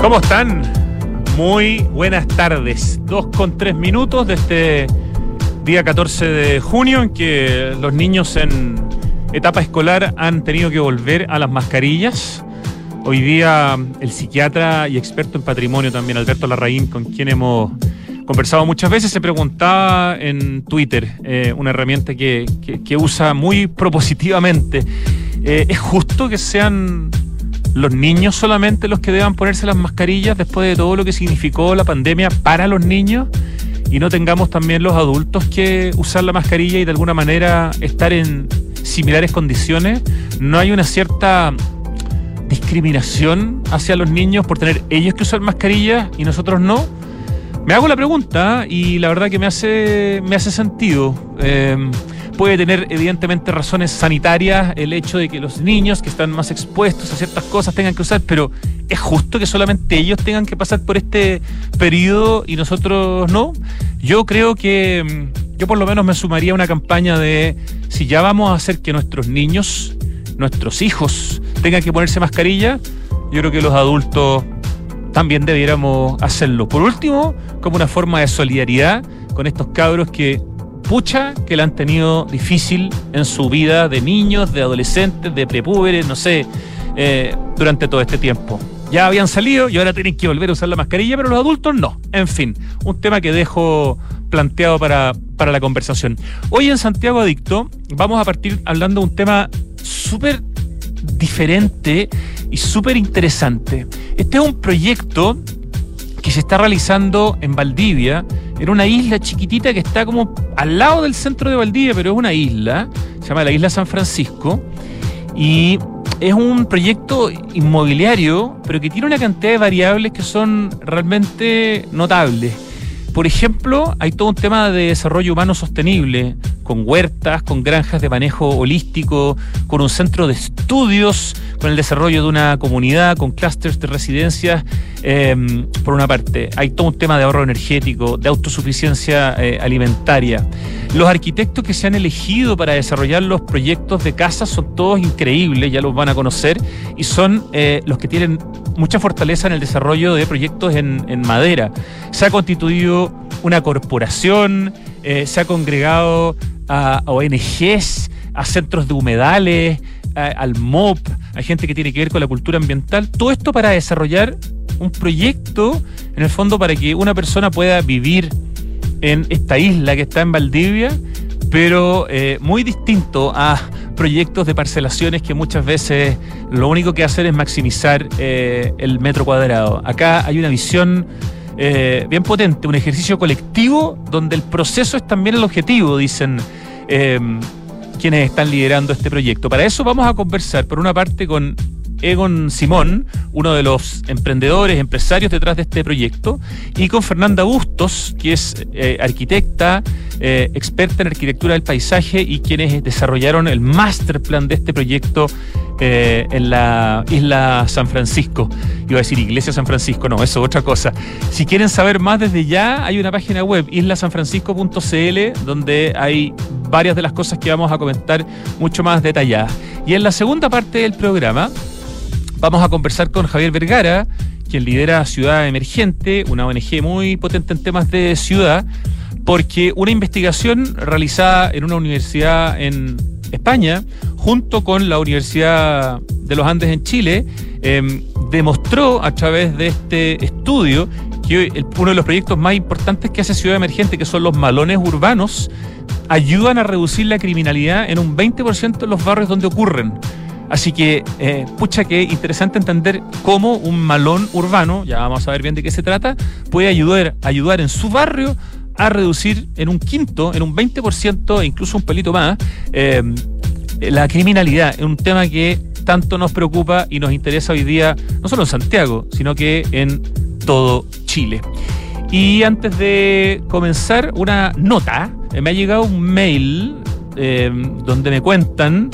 ¿Cómo están? Muy buenas tardes. Dos con tres minutos de este día 14 de junio en que los niños en etapa escolar han tenido que volver a las mascarillas. Hoy día el psiquiatra y experto en patrimonio también, Alberto Larraín, con quien hemos conversado muchas veces, se preguntaba en Twitter, eh, una herramienta que, que- usa muy propositivamente, eh, ¿es justo que sean los niños solamente los que deban ponerse las mascarillas después de todo lo que significó la pandemia para los niños? Y no tengamos también los adultos que usar la mascarilla y de alguna manera estar en similares condiciones. ¿No hay una cierta discriminación hacia los niños por tener ellos que usar mascarillas y nosotros no? Me hago la pregunta y la verdad que me hace, me hace sentido. Eh, puede tener evidentemente razones sanitarias el hecho de que los niños que están más expuestos a ciertas cosas tengan que usar, pero ¿es justo que solamente ellos tengan que pasar por este periodo y nosotros no? Yo creo que mm, yo por lo menos me sumaría a una campaña de si ya vamos a hacer que nuestros niños, nuestros hijos tengan que ponerse mascarilla, yo creo que los adultos también debiéramos hacerlo. Por último, como una forma de solidaridad con estos cabros que, pucha, que la han tenido difícil en su vida de niños, de adolescentes, de prepúberes, no sé, eh, durante todo este tiempo. Ya habían salido y ahora tienen que volver a usar la mascarilla, pero los adultos no. En fin, un tema que dejo planteado para, para la conversación. Hoy en Santiago Adicto vamos a partir hablando de un tema súper diferente y súper interesante. Este es un proyecto que se está realizando en Valdivia, en una isla chiquitita que está como al lado del centro de Valdivia, pero es una isla, se llama la Isla San Francisco, y es un proyecto inmobiliario, pero que tiene una cantidad de variables que son realmente notables. Por ejemplo, hay todo un tema de desarrollo humano sostenible, con huertas, con granjas de manejo holístico, con un centro de estudios, con el desarrollo de una comunidad, con clústeres de residencias, eh, por una parte. Hay todo un tema de ahorro energético, de autosuficiencia eh, alimentaria. Los arquitectos que se han elegido para desarrollar los proyectos de casas son todos increíbles, ya los van a conocer, y son eh, los que tienen mucha fortaleza en el desarrollo de proyectos en, en madera. Se ha constituido una corporación, eh, se ha congregado a, ONGs, a centros de humedales, al MOP, a gente que tiene que ver con la cultura ambiental. Todo esto para desarrollar un proyecto, en el fondo, para que una persona pueda vivir en esta isla que está en Valdivia, pero eh, muy distinto a proyectos de parcelaciones que muchas veces lo único que hacen es maximizar eh, el metro cuadrado. Acá hay una visión eh, bien potente, un ejercicio colectivo donde el proceso es también el objetivo, dicen eh, quienes están liderando este proyecto. Para eso vamos a conversar, por una parte, con Egon Simón, uno de los emprendedores, empresarios detrás de este proyecto, y con Fernanda Bustos, que es eh, arquitecta, eh, experta en arquitectura del paisaje y quienes desarrollaron el master plan de este proyecto eh, en la isla San Francisco. Iba a decir Iglesia San Francisco, no, eso es otra cosa. Si quieren saber más desde ya, hay una página web, islasanfrancisco.cl, donde hay varias de las cosas que vamos a comentar mucho más detalladas. Y en la segunda parte del programa, vamos a conversar con Javier Vergara, quien lidera Ciudad Emergente, una ONG muy potente en temas de ciudad, porque una investigación realizada en una universidad en España, junto con la Universidad de los Andes en Chile, eh, demostró a través de este estudio que uno de los proyectos más importantes que hace Ciudad Emergente, que son los malones urbanos, ayudan a reducir la criminalidad en un 20% en los barrios donde ocurren. Así que, eh, pucha, que interesante entender cómo un malón urbano, ya vamos a ver bien de qué se trata, puede ayudar, ayudar en su barrio a reducir en un quinto, en un 20% e incluso un pelito más, eh, la criminalidad. Es un tema que tanto nos preocupa y nos interesa hoy día, no solo en Santiago, sino que en todo Chile. Y antes de comenzar, una nota. Me ha llegado un mail eh, donde me cuentan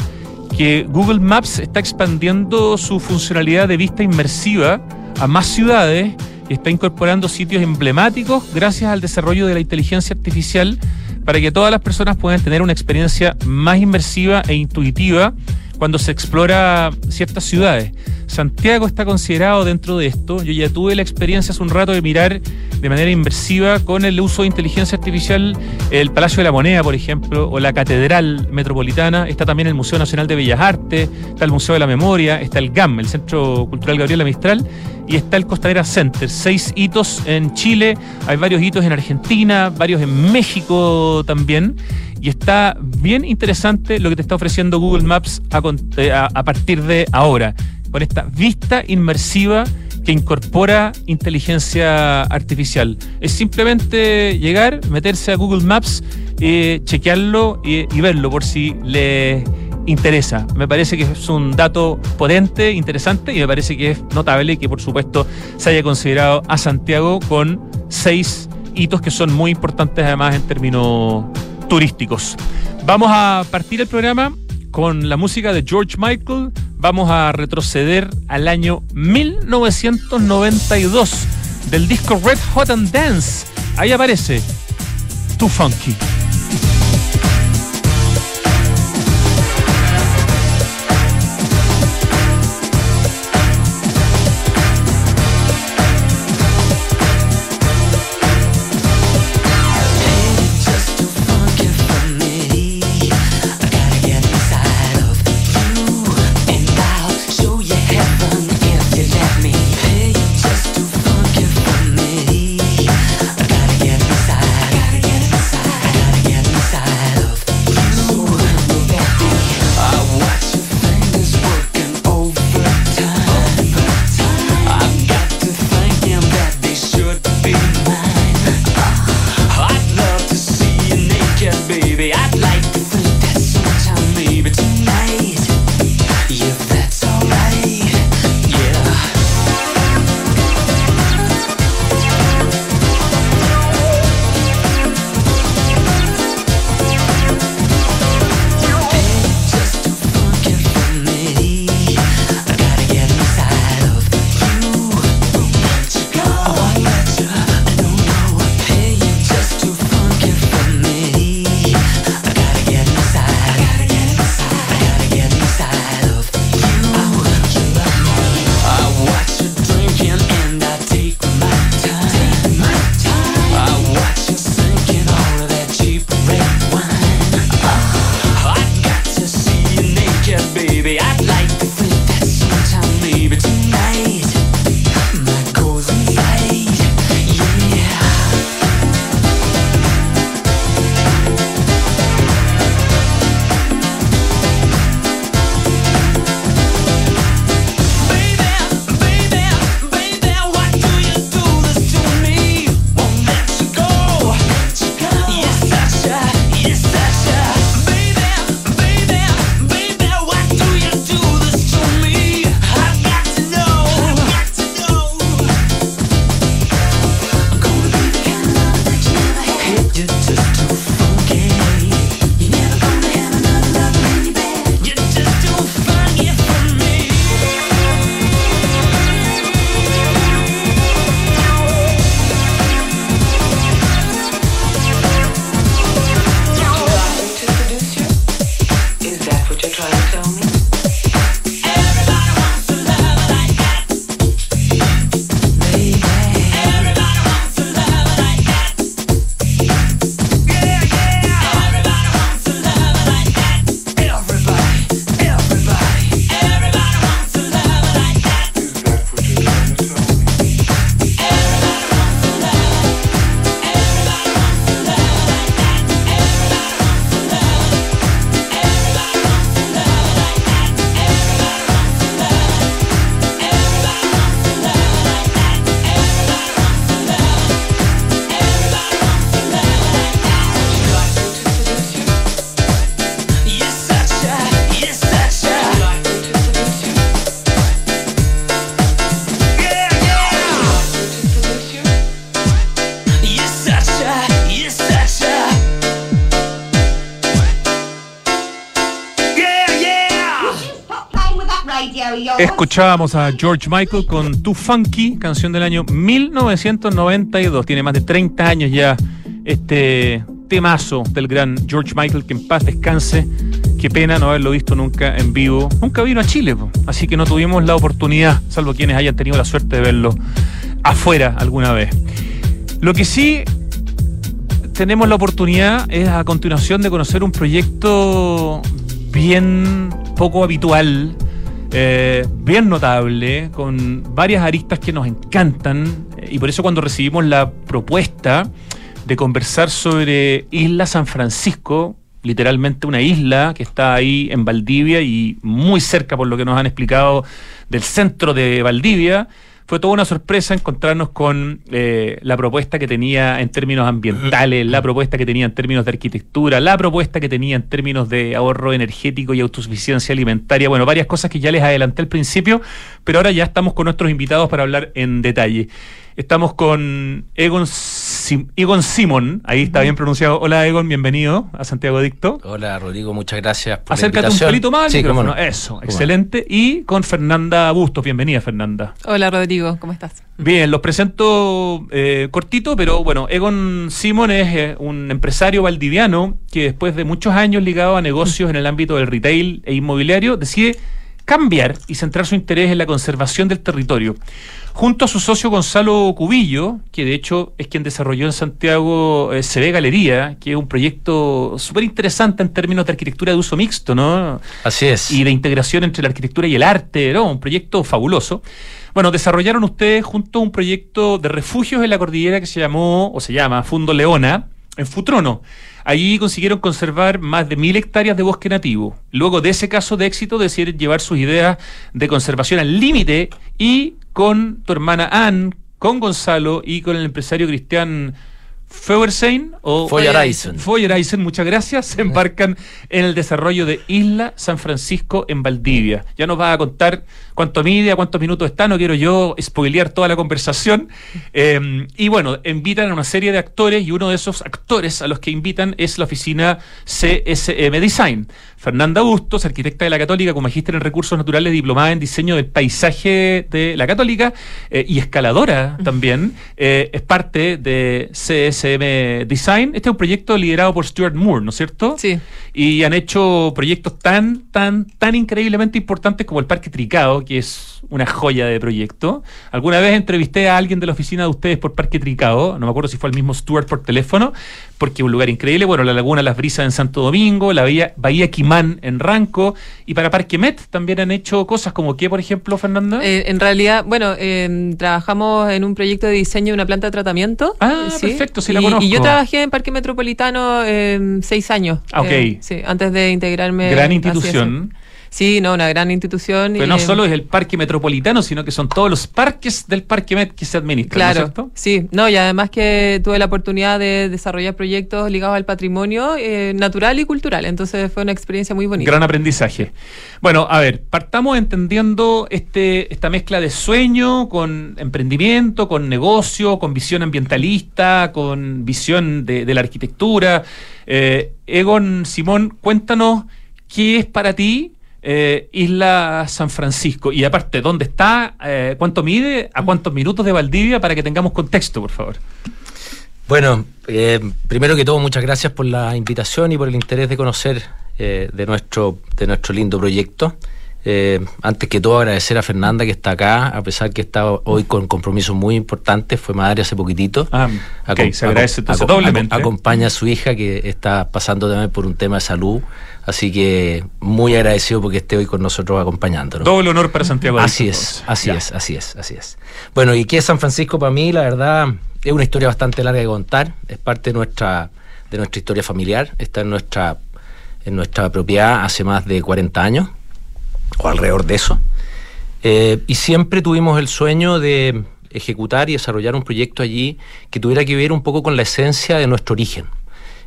que Google Maps está expandiendo su funcionalidad de vista inmersiva a más ciudades y está incorporando sitios emblemáticos gracias al desarrollo de la inteligencia artificial para que todas las personas puedan tener una experiencia más inmersiva e intuitiva cuando se explora ciertas ciudades. Santiago está considerado dentro de esto. Yo ya tuve la experiencia hace un rato de mirar de manera inversiva con el uso de inteligencia artificial el Palacio de la Moneda, por ejemplo, o la Catedral Metropolitana. Está también el Museo Nacional de Bellas Artes, está el Museo de la Memoria, está el GAM, el Centro Cultural Gabriela Mistral, y está el Costanera Center. Seis hitos en Chile, hay varios hitos en Argentina, varios en México también. Y está bien interesante lo que te está ofreciendo Google Maps a, eh, partir de ahora con esta vista inmersiva que incorpora inteligencia artificial. Es simplemente llegar, meterse a Google Maps, eh, chequearlo y, verlo por si le interesa. Me parece que es un dato potente, interesante y me parece que es notable que por supuesto se haya considerado a Santiago con seis hitos que son muy importantes además en términos turísticos. Vamos a partir el programa con la música de George Michael vamos a retroceder al año 1992 del disco Red Hot and Dance. Ahí aparece Too Funky. Escuchábamos a George Michael con Too Funky, canción del año 1992. Tiene más de 30 años ya este temazo del gran George Michael, que en paz descanse, qué pena no haberlo visto nunca en vivo. Nunca vino a Chile, así que no tuvimos la oportunidad, salvo quienes hayan tenido la suerte de verlo afuera alguna vez. Lo que sí tenemos la oportunidad es a continuación de conocer un proyecto bien poco habitual, eh, bien notable, con varias aristas que nos encantan, y por eso cuando recibimos la propuesta de conversar sobre Isla San Francisco, literalmente una isla que está ahí en Valdivia y muy cerca, por lo que nos han explicado, del centro de Valdivia, fue toda una sorpresa encontrarnos con eh, la propuesta que tenía en términos ambientales, la propuesta que tenía en términos de arquitectura, la propuesta que tenía en términos de ahorro energético y autosuficiencia alimentaria. Bueno, varias cosas que ya les adelanté al principio, pero ahora ya estamos con nuestros invitados para hablar en detalle. Estamos con Egon, Egon Simon, ahí está bien pronunciado. Hola Egon, bienvenido a Santiago Dicto. Hola Rodrigo, muchas gracias por Acércate la invitación. un pelito más micrófono. Eso, excelente. Y con Fernanda Bustos, bienvenida Fernanda. Hola Rodrigo, ¿cómo estás? Bien, los presento eh, cortito, pero bueno, Egon Simon es eh, un empresario valdiviano que después de muchos años ligado a negocios en el ámbito del retail e inmobiliario, decide cambiar y centrar su interés en la conservación del territorio junto a su socio Gonzalo Cubillo, que de hecho es quien desarrolló en Santiago eh, ve Galería, que es un proyecto súper interesante en términos de arquitectura de uso mixto, ¿no? Así es. Y de integración entre la arquitectura y el arte, ¿no? Un proyecto fabuloso. Bueno, desarrollaron ustedes junto a un proyecto de refugios en la cordillera que se llamó, o se llama, Fundo Leona, en Futrono. Allí consiguieron conservar más de mil hectáreas de bosque nativo. Luego de ese caso de éxito, decidieron llevar sus ideas de conservación al límite y con tu hermana Anne, con Gonzalo y con el empresario Cristian Feuersein o Feuereisen, muchas gracias, se embarcan en el desarrollo de Isla San Francisco en Valdivia. Ya nos va a contar cuánto mide, a cuántos minutos está, no quiero yo spoilear toda la conversación. Eh, y bueno, invitan a una serie de actores y uno de esos actores a los que invitan es la oficina CSM Design. Fernanda Bustos, arquitecta de la Católica, con magíster en recursos naturales, diplomada en diseño del paisaje de la Católica eh, y escaladora también, eh, es parte de CSM Design. Este es un proyecto liderado por Stuart Moore, ¿no es cierto? Sí. Y han hecho proyectos tan, tan, tan increíblemente importantes como el Parque Tricado, que es una joya de proyecto. Alguna vez entrevisté a alguien de la oficina de ustedes por Parque Tricado, no me acuerdo si fue el mismo Stuart por teléfono, porque es un lugar increíble. Bueno, la Laguna Las Brisas en Santo Domingo, la Bahía, Bahía Quimán en Ranco, y para Parque Met también han hecho cosas como qué, por ejemplo, Fernanda. Eh, en realidad, bueno, eh, trabajamos en un proyecto de diseño de una planta de tratamiento. Ah, perfecto, sí la conozco. Y yo trabajé en Parque Metropolitano eh, seis años. Ah, ok. sí, antes de integrarme. Gran institución. Sí, no, una gran institución. Pero no solo es el parque metropolitano, sino que son todos los parques del Parque Met que se administran. Claro, ¿no sí, no, y además que tuve la oportunidad de desarrollar proyectos ligados al patrimonio eh, natural y cultural, entonces fue una experiencia muy bonita. Gran aprendizaje. Bueno, a ver, partamos entendiendo este, esta mezcla de sueño con emprendimiento, con negocio, con visión ambientalista, con visión de, la arquitectura. Eh, Egon Simón, cuéntanos qué es para ti eh, Isla San Francisco. Y aparte, ¿dónde está? Eh, ¿Cuánto mide? ¿A cuántos minutos de Valdivia? Para que tengamos contexto, por favor. Bueno, eh, primero que todo, muchas gracias por la invitación y por el interés de conocer de, nuestro, de nuestro lindo proyecto. Antes que todo agradecer a Fernanda que está acá, a pesar que está hoy con compromisos muy importantes, fue madre hace poquitito. Ah, se agradece doblemente. Acompaña a su hija que está pasando también por un tema de salud Así que muy agradecido porque esté hoy con nosotros acompañándonos. Doble honor para Santiago. Así es, así es, así es, así es. Bueno, ¿y qué es San Francisco para mí? La verdad es una historia bastante larga de contar. Es parte de nuestra, de nuestra historia familiar. Está en nuestra, en nuestra propiedad hace más de 40 años, o alrededor de eso. Eh, y siempre tuvimos el sueño de ejecutar y desarrollar un proyecto allí que tuviera que ver un poco con la esencia de nuestro origen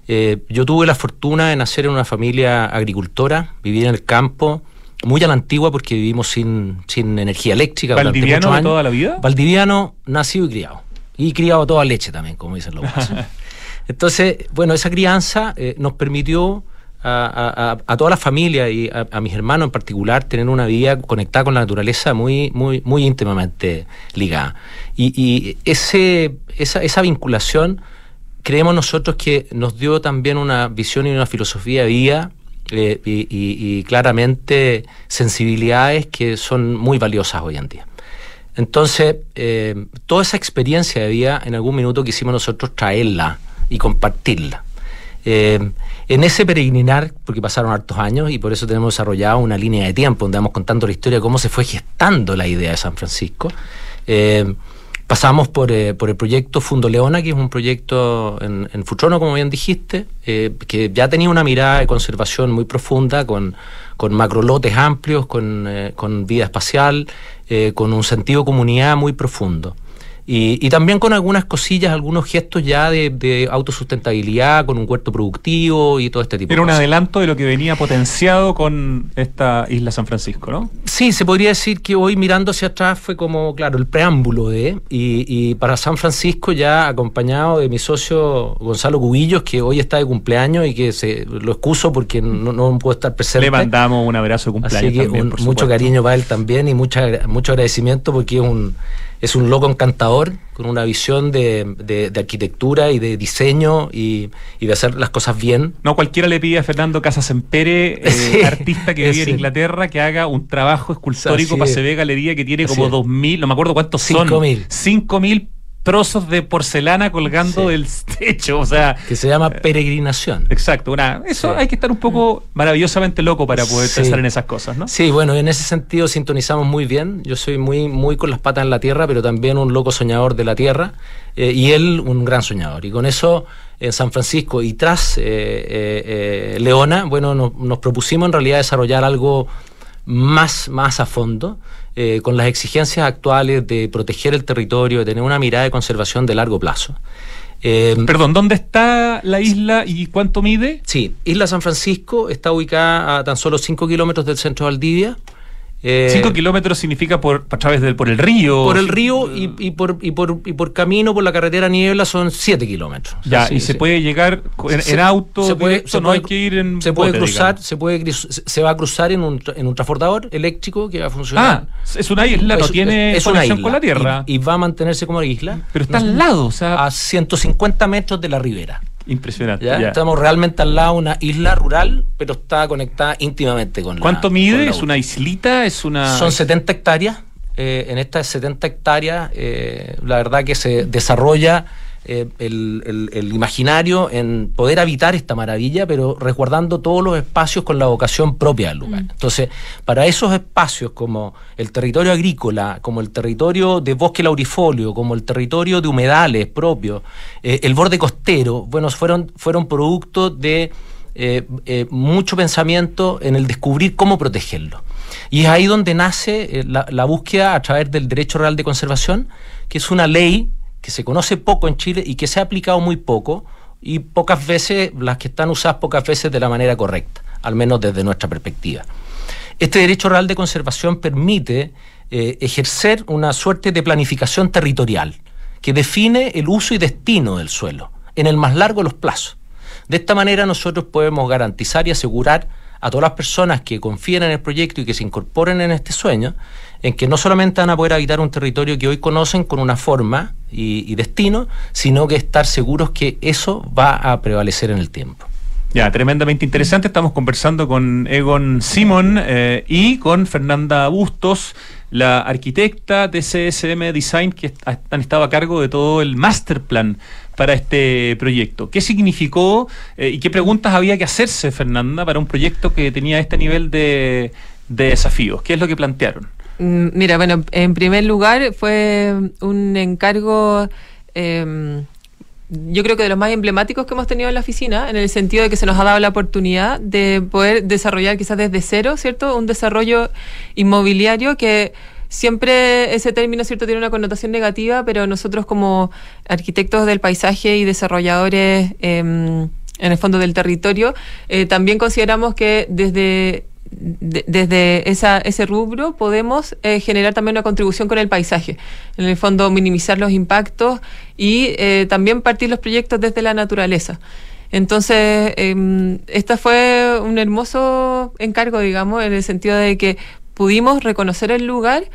eh, yo tuve la fortuna de nacer en una familia agricultora, vivir en el campo, muy a la antigua porque vivimos sin, sin energía eléctrica. ¿Valdiviano de toda la vida? Valdiviano, nacido y criado. Y criado toda leche también, como dicen los Entonces, bueno, esa crianza eh, nos permitió a, toda la familia y a, mis hermanos en particular tener una vida conectada con la naturaleza muy, muy, muy íntimamente ligada. Y, y ese, esa, esa vinculación creemos nosotros que nos dio también una visión y una filosofía de vida eh, y, claramente sensibilidades que son muy valiosas hoy en día. Entonces, eh, toda esa experiencia de vida, en algún minuto quisimos nosotros traerla y compartirla. Eh, en ese peregrinar, porque pasaron hartos años y por eso tenemos desarrollado una línea de tiempo donde vamos contando la historia de cómo se fue gestando la idea de San Francisco. Pasamos por, eh, por, el proyecto Fundo Leona, que es un proyecto en, en como bien dijiste, eh, que ya tenía una mirada de conservación muy profunda, con, con macrolotes amplios, con, eh, con vida espacial, con un sentido comunidad muy profundo. Y, también con algunas cosillas, algunos gestos ya de, autosustentabilidad, con un huerto productivo y todo este tipo Era un adelanto de lo que venía potenciado con esta isla San Francisco, ¿no? Sí, se podría decir que hoy mirando hacia atrás fue como, claro, el preámbulo de, y, para San Francisco ya acompañado de mi socio Gonzalo Cubillos, que hoy está de cumpleaños y que se lo excuso porque no, no puedo estar presente. Le mandamos un abrazo de cumpleaños. Así que mucho cariño para él también y mucha, mucho agradecimiento porque es un es un loco encantador, con una visión de, arquitectura y de diseño y, de hacer las cosas bien. No cualquiera le pide a Fernando Casas Empere, eh, artista que vive en Inglaterra, que haga un trabajo escultórico para CB Galería que tiene como 2.000, no me acuerdo cuántos son. 5.000. 5.000 trozos de porcelana colgando del techo, o sea... Que se llama peregrinación. Exacto, una, eso hay que estar un poco maravillosamente loco para poder pensar en esas cosas, ¿no? Sí, bueno, en ese sentido sintonizamos muy bien. Yo soy muy, muy con las patas en la tierra, pero también un loco soñador de la tierra, eh, y él un gran soñador. Y con eso en San Francisco y tras eh, eh, Leona, bueno, nos propusimos en realidad desarrollar algo más, más a fondo. Eh, con las exigencias actuales de proteger el territorio, de tener una mirada de conservación de largo plazo. Eh, Perdón, ¿dónde está la isla y cuánto mide? Sí, Isla San Francisco está ubicada a tan solo 5 kilómetros del centro de Valdivia. Eh, Cinco kilómetros significa por, a través del por el río. Por el río y, y, por, y, por, y por camino por la carretera Niebla son siete kilómetros. Ya, y se puede llegar en, auto, se puede, no hay que ir en Se puede cruzar, se puede se va a cruzar en un, en un transportador eléctrico que va a funcionar. Ah, es una isla, no tiene es isla, con la tierra. Y, va a mantenerse como isla. Pero está al lado, o sea. A 150 metros de la ribera. Impresionante. Estamos realmente al lado de una isla rural, pero está conectada íntimamente con ¿Cuánto mide? ¿Es una islita? ¿Es una...? Son 70 hectáreas. Eh, en estas 70 hectáreas, eh, la verdad que se desarrolla eh, el, imaginario en poder habitar esta maravilla, pero resguardando todos los espacios con la vocación propia del lugar. Mm. Entonces, para esos espacios como el territorio agrícola, como el territorio de bosque laurifolio, como el territorio de humedales propios, eh, el borde costero, bueno, fueron, fueron producto de eh, mucho pensamiento en el descubrir cómo protegerlo. Y es ahí donde nace la, la, búsqueda a través del derecho real de conservación, que es una ley que se conoce poco en Chile y que se ha aplicado muy poco y pocas veces, las que están usadas pocas veces de la manera correcta, al menos desde nuestra perspectiva. Este derecho real de conservación permite eh, ejercer una suerte de planificación territorial que define el uso y destino del suelo en el más largo de los plazos. De esta manera nosotros podemos garantizar y asegurar a todas las personas que confíen en el proyecto y que se incorporen en este sueño, en que no solamente van a poder habitar un territorio que hoy conocen con una forma y, destino, sino que estar seguros que eso va a prevalecer en el tiempo. Ya, tremendamente interesante. Estamos conversando con Egon Simon eh, y con Fernanda Bustos, la arquitecta de CSM Design, que han estado a cargo de todo el master plan para este proyecto. ¿Qué significó eh, y qué preguntas había que hacerse, Fernanda, para un proyecto que tenía este nivel de, de desafíos? ¿Qué es lo que plantearon? Mm, mira, bueno, en primer lugar fue un encargo, em, yo creo que de los más emblemáticos que hemos tenido en la oficina, en el sentido de que se nos ha dado la oportunidad de poder desarrollar quizás desde cero, ¿cierto? Un desarrollo inmobiliario que siempre ese término, ¿cierto?, tiene una connotación negativa, pero nosotros como arquitectos del paisaje y desarrolladores em, en el fondo del territorio, eh, también consideramos que desde desde esa, ese rubro podemos eh, generar también una contribución con el paisaje. En el fondo, minimizar los impactos y eh, también partir los proyectos desde la naturaleza. Entonces, eh, este fue un hermoso encargo, digamos, en el sentido de que pudimos reconocer el lugar.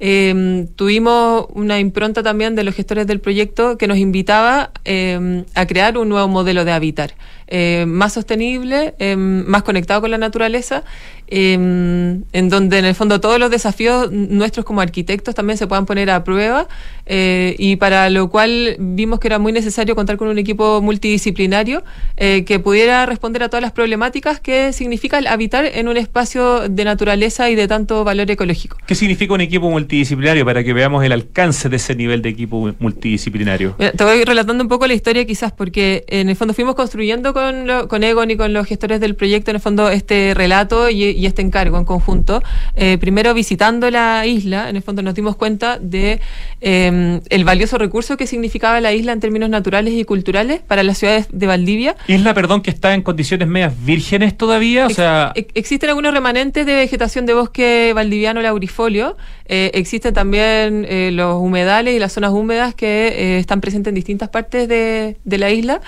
Em, tuvimos una impronta también de los gestores del proyecto que nos invitaba em, a crear un nuevo modelo de habitar eh, más sostenible, em, más conectado con la naturaleza, em, en donde en el fondo todos los desafíos nuestros como arquitectos también se puedan poner a prueba eh, y para lo cual vimos que era muy necesario contar con un equipo multidisciplinario eh, que pudiera responder a todas las problemáticas que significa habitar en un espacio de naturaleza y de tanto valor ecológico. ¿Qué significa un equipo multidisciplinario para que veamos el alcance de ese nivel de equipo multidisciplinario? te voy relatando un poco la historia quizás porque en el fondo fuimos construyendo con, con Egon y con los gestores del proyecto en el fondo este relato y, este encargo en conjunto. Eh, primero visitando la isla, en el fondo nos dimos cuenta de em, el valioso recurso que significaba la isla en términos naturales y culturales para las ciudades de Valdivia. Isla, perdón, que está en condiciones medias vírgenes todavía, o sea... existen algunos remanentes de vegetación de bosque valdiviano laurifolio, eh, existen también eh, los humedales y las zonas húmedas que eh, están presentes en distintas partes de, la isla.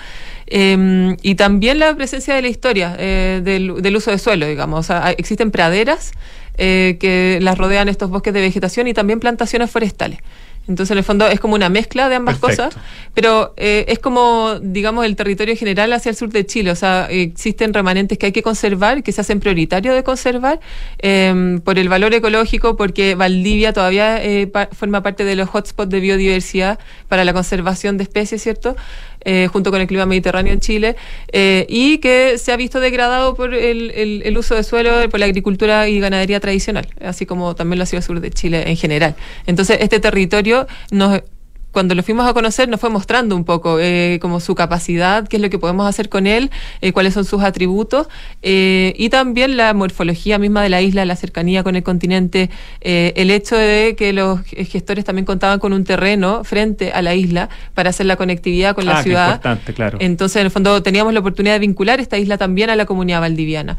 Em, y también la presencia de la historia del, uso de suelo, digamos. existen praderas que las rodean estos bosques de vegetación y también plantaciones forestales. Entonces, en el fondo, es como una mezcla de ambas cosas, pero eh, es como, digamos, el territorio general hacia el sur de Chile. O sea, existen remanentes que hay que conservar, que se hacen prioritarios de conservar, em, por el valor ecológico, porque Valdivia todavía eh, forma parte de los hotspots de biodiversidad para la conservación de especies, ¿cierto? Eh, junto con el clima mediterráneo en Chile, eh, y que se ha visto degradado por el, el, uso de suelo, por la agricultura y ganadería tradicional, así como también lo ha sido el sur de Chile en general. Entonces, este territorio nos cuando lo fuimos a conocer nos fue mostrando un poco eh, como su capacidad, qué es lo que podemos hacer con él, eh, cuáles son sus atributos eh, y también la morfología misma de la isla, la cercanía con el continente, el hecho de que los gestores también contaban con un terreno frente a la isla para hacer la conectividad con la ah, ciudad. importante, claro. Entonces, en el fondo, teníamos la oportunidad de vincular esta isla también a la comunidad valdiviana.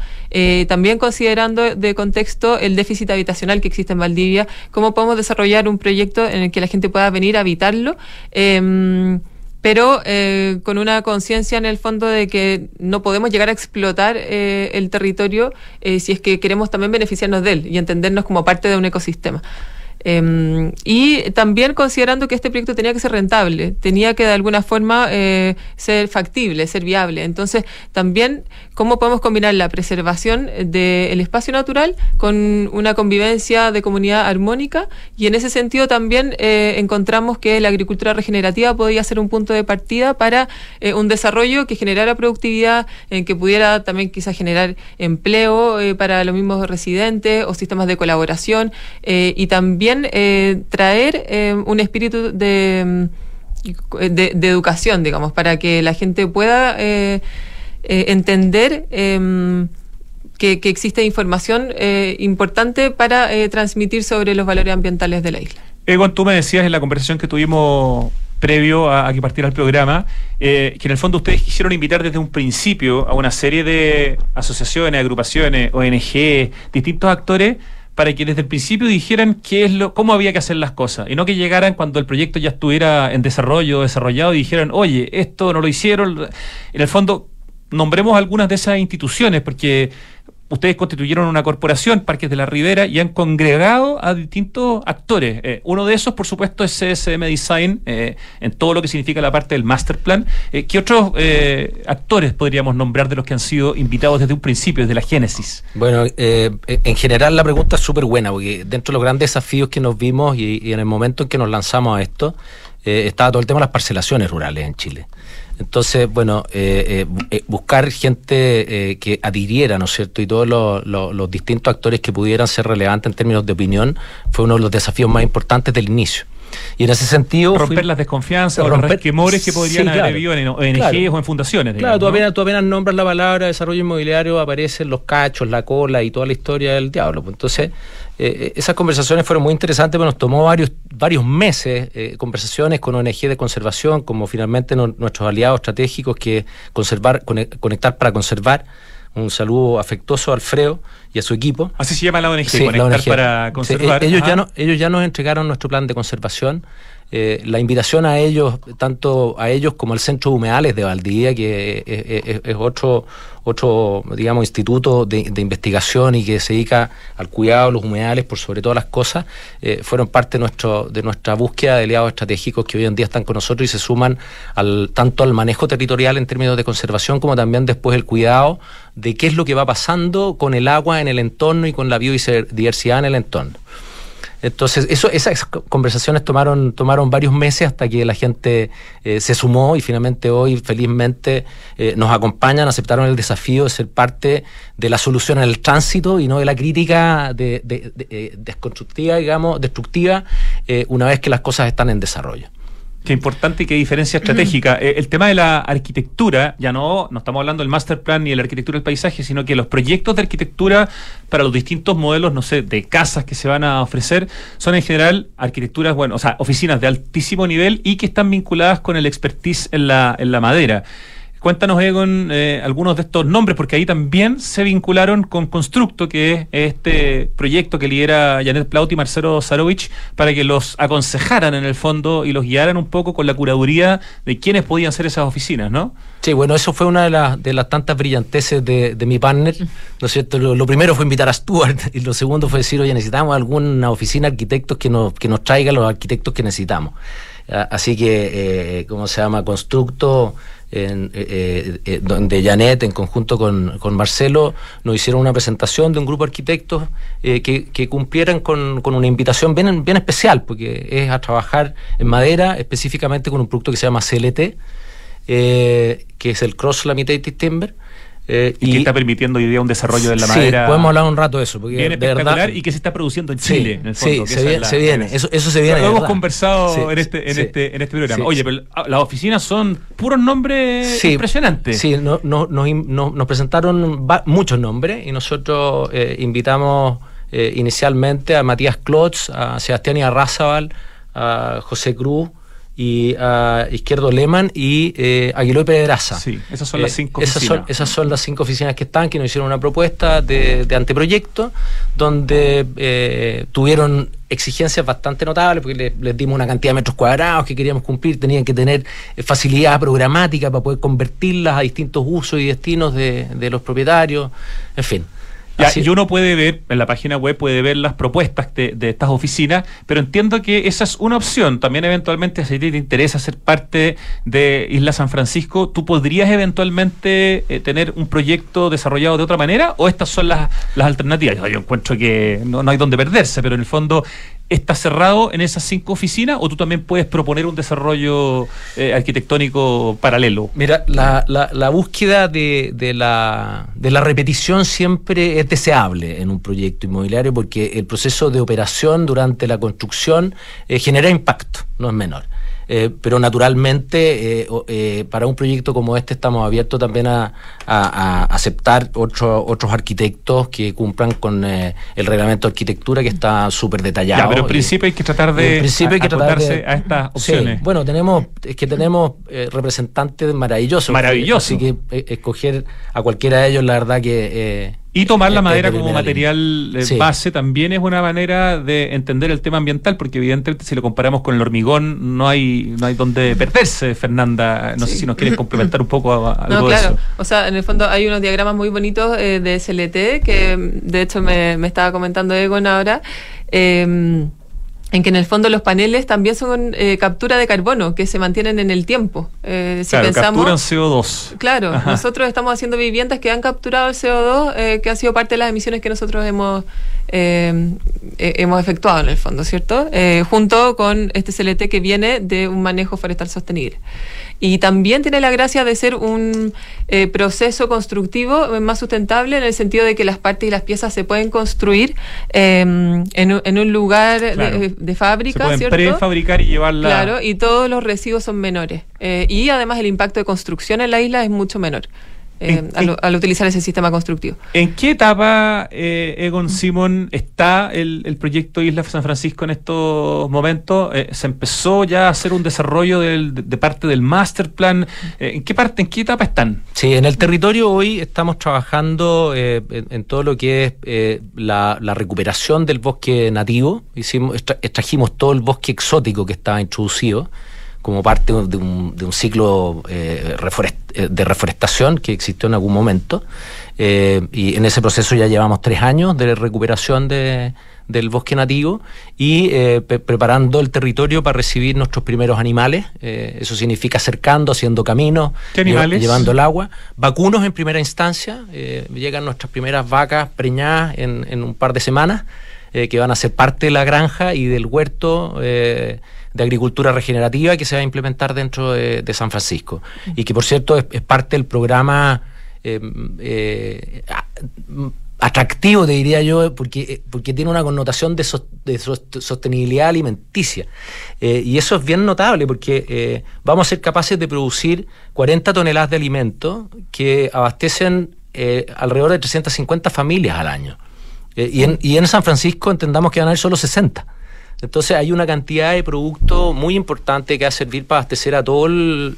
también considerando de contexto el déficit habitacional que existe en Valdivia, cómo podemos desarrollar un proyecto en el que la gente pueda venir a habitarlo Em, pero eh, con una conciencia en el fondo de que no podemos llegar a explotar eh, el territorio eh, si es que queremos también beneficiarnos de él y entendernos como parte de un ecosistema. Em, y también considerando que este proyecto tenía que ser rentable, tenía que de alguna forma eh, ser factible, ser viable. Entonces, también cómo podemos combinar la preservación del espacio natural con una convivencia de comunidad armónica y en ese sentido también eh, encontramos que la agricultura regenerativa podía ser un punto de partida para eh, un desarrollo que generara productividad, en que pudiera también quizás generar empleo para los mismos residentes o sistemas de colaboración y también eh, traer eh, un espíritu de, de, educación, digamos, para que la gente pueda eh, entender em, que, existe información importante para transmitir sobre los valores ambientales de la isla. Egon, tú me decías en la conversación que tuvimos previo a, que partiera el programa, que en el fondo ustedes quisieron invitar desde un principio a una serie de asociaciones, agrupaciones, ONG, distintos actores para que desde el principio dijeran qué es lo, cómo había que hacer las cosas y no que llegaran cuando el proyecto ya estuviera en desarrollo, desarrollado y dijeran, oye, esto no lo hicieron. En el fondo, nombremos algunas de esas instituciones porque ustedes constituyeron una corporación, Parques de la Ribera, y han congregado a distintos actores. Eh, uno de esos, por supuesto, es CSM Design, eh, en todo lo que significa la parte del master plan. Eh, ¿Qué otros actores podríamos nombrar de los que han sido invitados desde un principio, desde la génesis? Bueno, en general la pregunta es súper buena, porque dentro de los grandes desafíos que nos vimos y, y en el momento en que nos lanzamos a esto, estaba todo el tema de las parcelaciones rurales en Chile. Entonces, bueno, eh, eh, eh, buscar gente que adhiriera, ¿no es cierto? Y todos los, distintos actores que pudieran ser relevantes en términos de opinión fue uno de los desafíos más importantes del inicio. Y en ese sentido. Romper las desconfianzas o romper, los resquemores que podrían haber habido en ONGs o en fundaciones. claro, tú, apenas, tú, apenas, nombras la palabra desarrollo inmobiliario, aparecen los cachos, la cola y toda la historia del diablo. Pues entonces, eh, esas conversaciones fueron muy interesantes, pero nos tomó varios, varios meses, eh, conversaciones con ONG de conservación, como finalmente nuestros aliados estratégicos que conservar, conectar para conservar. Un saludo afectuoso a Alfredo y a su equipo. Así se llama la ONG, Conectar para Conservar. ellos, ya no, ellos ya nos entregaron nuestro plan de conservación eh, la invitación a ellos, tanto a ellos como al Centro de Humedales de Valdivia, que es, otro, otro, digamos, instituto de, investigación y que se dedica al cuidado de los humedales por sobre todas las cosas, eh, fueron parte de, nuestro, de nuestra búsqueda de aliados estratégicos que hoy en día están con nosotros y se suman al, tanto al manejo territorial en términos de conservación como también después el cuidado de qué es lo que va pasando con el agua en el entorno y con la biodiversidad en el entorno. Entonces, eso, esas conversaciones tomaron, tomaron varios meses hasta que la gente eh, se sumó y finalmente hoy, felizmente, eh, nos acompañan, aceptaron el desafío de ser parte de la solución el tránsito y no de la crítica de, eh, desconstructiva, digamos, destructiva, una vez que las cosas están en desarrollo. Qué importante y qué diferencia estratégica. Eh, el tema de la arquitectura, ya no, no estamos hablando del master plan ni de la arquitectura del paisaje, sino que los proyectos de arquitectura para los distintos modelos, no sé, de casas que se van a ofrecer, son en general arquitecturas, bueno, o sea, oficinas de altísimo nivel y que están vinculadas con el expertise en la, en la madera. Cuéntanos, Egon, eh, algunos de estos nombres, porque ahí también se vincularon con Constructo, que es este proyecto que lidera Janet Plaut y Marcelo Zarovich, para que los aconsejaran en el fondo y los guiaran un poco con la curaduría de quiénes podían ser esas oficinas, ¿no? Sí, bueno, eso fue una de, las, de las tantas brillanteces de, mi partner, ¿no es cierto? Lo, primero fue invitar a Stuart y lo segundo fue decir, oye, necesitamos alguna oficina de arquitectos que nos, que nos traiga los arquitectos que necesitamos. Así que, eh, ¿cómo se llama? Constructo en, eh, eh, donde Janet, en conjunto con, Marcelo, nos hicieron una presentación de un grupo de arquitectos eh, que, cumplieran con, una invitación bien, bien especial, porque es a trabajar en madera, específicamente con un producto que se llama CLT, que es el Cross Laminated Timber eh, y, que está permitiendo hoy día un desarrollo de la madera. Sí, podemos hablar un rato de eso. Porque bien espectacular y que se está produciendo en Chile, en el fondo. Sí, se, viene, Eso, eso se viene. Lo hemos conversado en, este, en, este, en este programa. Oye, pero las oficinas son puros nombres impresionantes. Sí, no, no, nos, presentaron muchos nombres y nosotros eh, invitamos eh, inicialmente a Matías Klotz, a Sebastián Arrazabal, a José Cruz y a Izquierdo Lehmann y eh, Aguilar Pedraza. Sí, esas son las eh, cinco oficinas. Esas son, esas son las cinco oficinas que están, que nos hicieron una propuesta de, anteproyecto, donde eh, tuvieron exigencias bastante notables, porque les, dimos una cantidad de metros cuadrados que queríamos cumplir, tenían que tener eh, facilidad programática para poder convertirlas a distintos usos y destinos de, de los propietarios, en fin y uno puede ver, en la página web puede ver las propuestas de, estas oficinas, pero entiendo que esa es una opción. También eventualmente, si te interesa ser parte de Isla San Francisco, ¿tú podrías eventualmente eh, tener un proyecto desarrollado de otra manera? ¿O estas son las, las alternativas? Yo, encuentro que no, no hay donde perderse, pero en el fondo está cerrado en esas cinco oficinas o tú también puedes proponer un desarrollo eh, arquitectónico paralelo? Mira, la, la, búsqueda de, de, la, de la repetición siempre es deseable en un proyecto inmobiliario porque el proceso de operación durante la construcción eh, genera impacto, no es menor. Eh, pero naturalmente eh, eh, para un proyecto como este estamos abiertos también a, aceptar otros otros arquitectos que cumplan con el reglamento de arquitectura que está súper detallado. Ya, pero en principio hay que tratar de principio hay que tratar de, a estas opciones. bueno, tenemos es que tenemos representantes maravillosos. Maravillosos. Así que escoger a cualquiera de ellos, la verdad que y tomar la madera como material base también es una manera de entender el tema ambiental, porque evidentemente si lo comparamos con el hormigón no hay no hay donde perderse, Fernanda. No sé si nos quieres complementar un poco a, no, claro. O sea, en el fondo hay unos diagramas muy bonitos eh, de SLT que de hecho me, me estaba comentando Egon ahora. Eh, en que en el fondo los paneles también son eh, captura de carbono, que se mantienen en el tiempo. Eh, si claro, capturan CO2. Claro, nosotros estamos haciendo viviendas que han capturado el CO2, eh, que ha sido parte de las emisiones que nosotros hemos, hemos efectuado en el fondo, ¿cierto? junto con este CLT que viene de un manejo forestal sostenible. Y también tiene la gracia de ser un eh, proceso constructivo más sustentable en el sentido de que las partes y las piezas se pueden construir em, en, un lugar de, fábrica. Se pueden prefabricar y llevarla. Claro, y todos los residuos son menores. Eh, y además el impacto de construcción en la isla es mucho menor. Eh, al, utilizar ese sistema constructivo. ¿En qué etapa, eh, Egon Simon, está el, proyecto Isla San Francisco en estos momentos? Eh, ¿Se empezó ya a hacer un desarrollo de, parte del master plan? ¿En qué parte, en qué etapa están? Sí, en el territorio hoy estamos trabajando en, todo lo que es la, recuperación del bosque nativo. Hicimos, extrajimos todo el bosque exótico que estaba introducido como parte de un, de un ciclo eh, eh, de reforestación que existió en algún momento. Eh, y en ese proceso ya llevamos tres años de recuperación de, del bosque nativo y preparando el territorio para recibir nuestros primeros animales. eso significa acercando, haciendo caminos, llevando el agua. Vacunos en primera instancia. llegan nuestras primeras vacas preñadas en, en un par de semanas. que van a ser parte de la granja y del huerto de agricultura regenerativa que se va a implementar dentro de, San Francisco y que por cierto es, parte del programa eh, eh, atractivo, te diría yo, porque, porque tiene una connotación de, sostenibilidad alimenticia. Eh, y eso es bien notable porque vamos a ser capaces de producir 40 toneladas de alimentos que abastecen alrededor de 350 familias al año. y, en, y en San Francisco entendamos que van a haber solo 60. Entonces hay una cantidad de productos muy importante que va a servir para abastecer a todo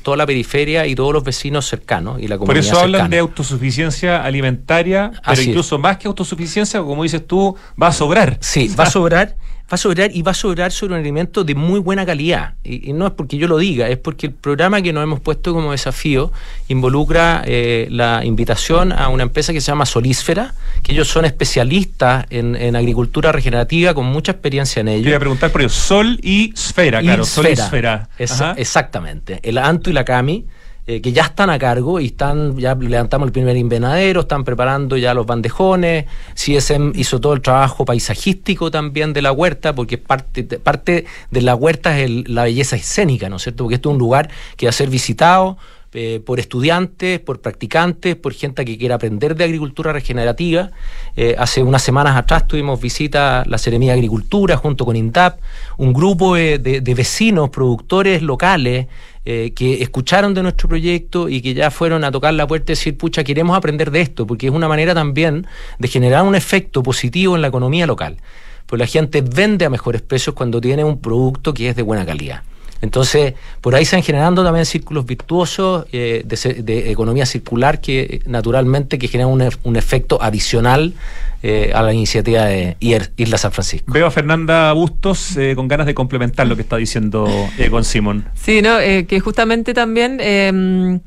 toda la periferia y todos los vecinos cercanos y la comunidad Por eso hablan de autosuficiencia alimentaria, pero incluso más que autosuficiencia, como dices tú, va a sobrar. Sí, va a sobrar va a sobrar y va a sobrar sobre un alimento de muy buena calidad. Y, no es porque yo lo diga, es porque el programa que nos hemos puesto como desafío involucra eh, la invitación a una empresa que se llama Solísfera, que ellos son especialistas en, agricultura regenerativa con mucha experiencia en ello. Voy a preguntar por ellos, Sol y Sfera, claro, Solísfera. exactamente, el Anto y la Cami eh, que ya están a cargo y están, ya levantamos el primer invernadero, están preparando ya los bandejones, CSM hizo todo el trabajo paisajístico también de la huerta, porque parte, parte de la huerta es la belleza escénica, ¿no es cierto? Porque esto es un lugar que va a ser visitado eh, por estudiantes, por practicantes, por gente que quiera aprender de agricultura regenerativa. Eh, hace unas semanas atrás tuvimos visita a la Seremía de Agricultura junto con INTAP, un grupo de vecinos, productores locales, eh, que escucharon de nuestro proyecto y que ya fueron a tocar la puerta y decir, pucha, queremos aprender de esto, porque es una manera también de generar un efecto positivo en la economía local. Pues la gente vende a mejores precios cuando tiene un producto que es de buena calidad. Entonces, por ahí se han generando también círculos virtuosos eh, de, economía circular que naturalmente que generan un, efecto adicional eh, a la iniciativa de Isla San Francisco. Veo a Fernanda Bustos eh, con ganas de complementar lo que está diciendo con Simón. Sí, no, que justamente también em,